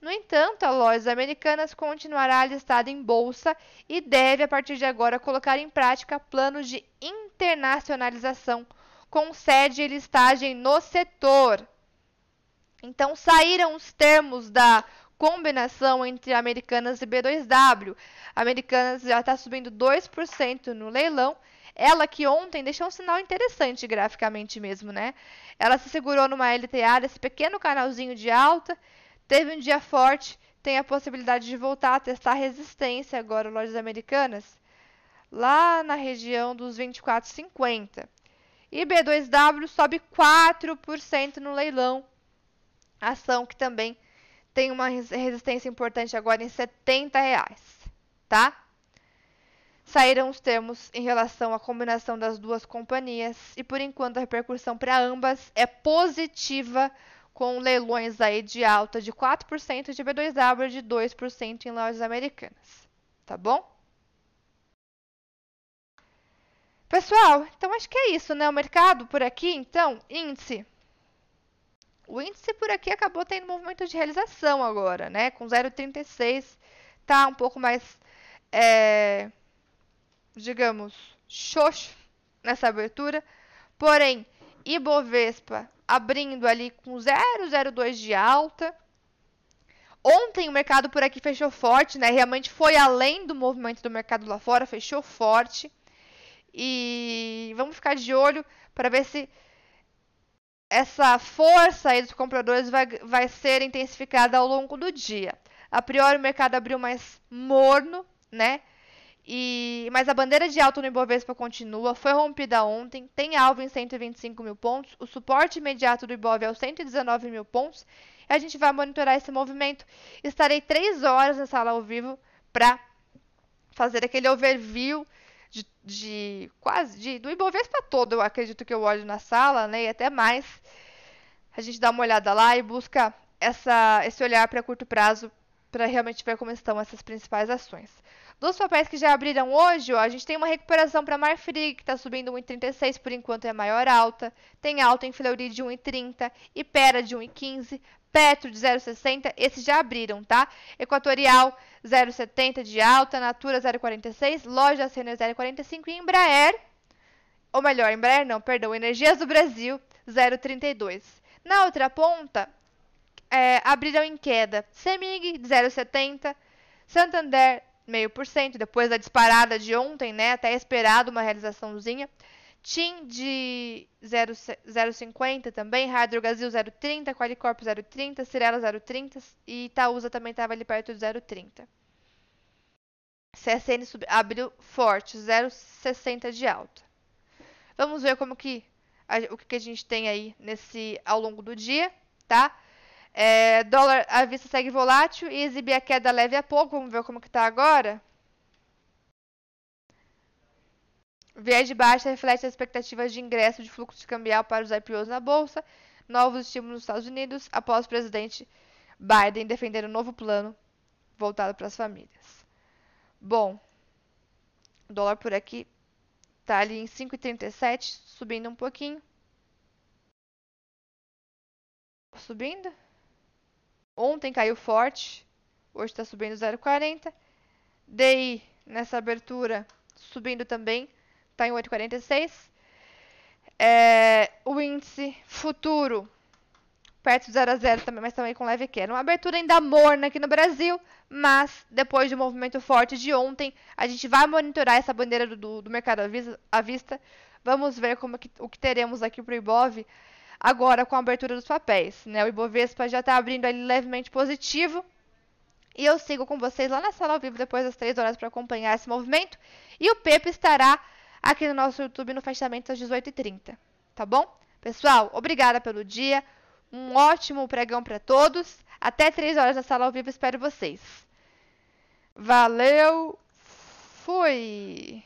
No entanto, a Lojas Americanas continuará listada em bolsa e deve, a partir de agora, colocar em prática planos de internacionalização com sede e listagem no setor. Então, saíram os termos da combinação entre Americanas e B2W. Americanas já está subindo 2% no leilão. Ela que ontem deixou um sinal interessante graficamente mesmo, né? Ela se segurou numa LTA, esse pequeno canalzinho de alta, Teve um dia forte, tem a possibilidade de voltar a testar resistência agora lojas americanas, lá na região dos 24,50. E B2W sobe 4% no leilão. Ação que também tem uma resistência importante agora em 70 reais, tá? Saíram os termos em relação à combinação das duas companhias e por enquanto a repercussão para ambas é positiva com leilões aí de alta de 4% de B2W e de 2% em lojas americanas. Tá bom? Pessoal, então acho que é isso, né? O mercado por aqui, então, índice. O índice por aqui acabou tendo movimento de realização agora, né? Com 0,36, tá um pouco mais, é, digamos, xoxo nessa abertura. Porém, Ibovespa abrindo ali com 0,02 de alta. Ontem o mercado por aqui fechou forte, né? Realmente foi além do movimento do mercado lá fora, fechou forte. E vamos ficar de olho para ver se essa força aí dos compradores vai, vai ser intensificada ao longo do dia. A priori o mercado abriu mais morno, né? E, mas a bandeira de alta no Ibovespa continua, foi rompida ontem, tem alvo em 125 mil pontos, o suporte imediato do Ibov é os 119 mil pontos, e a gente vai monitorar esse movimento. Estarei três horas na sala ao vivo para fazer aquele overview de, de quase de, do Ibovespa todo, eu acredito que eu olho na sala, né, e até mais. A gente dá uma olhada lá e busca essa, esse olhar para curto prazo para realmente ver como estão essas principais ações. Dos papéis que já abriram hoje, ó, a gente tem uma recuperação para Marfrig, que está subindo 1,36, por enquanto é a maior alta. Tem alta em Fleury de 1,30, Ipera de 1,15, Petro de 0,60, esses já abriram, tá? Equatorial 0,70 de alta, Natura 0,46, Loja Sênior 0,45 e Embraer, ou melhor, Embraer não, perdão, Energias do Brasil 0,32. Na outra ponta, é, abriram em queda Semig 0,70, Santander meio por cento, depois da disparada de ontem, né, até esperado uma realizaçãozinha. TIM de 0,50 também, Hydrogazil 0,30, Qualicorp 0,30, Cirela 0,30 e Itaúsa também estava ali perto de 0,30. CSN sub, abriu forte, 0,60 de alta. Vamos ver como que a, o que a gente tem aí nesse ao longo do dia, tá? É, dólar à vista segue volátil e exibir a queda leve a pouco. Vamos ver como que tá agora. Viés de baixa reflete as expectativas de ingresso de fluxo cambial para os IPOs na bolsa, novos estímulos nos Estados Unidos após o presidente Biden defender um novo plano voltado para as famílias. Bom, dólar por aqui tá ali em 5,37, subindo um pouquinho. Subindo. Ontem caiu forte, hoje está subindo 0,40. DI nessa abertura subindo também, está em 8,46. É, o índice futuro perto de 0 a 0 também, mas também com leve queda. Uma abertura ainda morna aqui no Brasil, mas depois de um movimento forte de ontem, a gente vai monitorar essa bandeira do, do mercado à vista. Vamos ver como que, o que teremos aqui para o Ibov agora com a abertura dos papéis. Né? O Ibovespa já está abrindo ali levemente positivo. E eu sigo com vocês lá na sala ao vivo depois das 3 horas para acompanhar esse movimento. E o Pepe estará aqui no nosso YouTube no fechamento às 18h30. Tá bom? Pessoal, obrigada pelo dia. Um ótimo pregão para todos. Até 3 horas na sala ao vivo. Espero vocês. Valeu. Fui.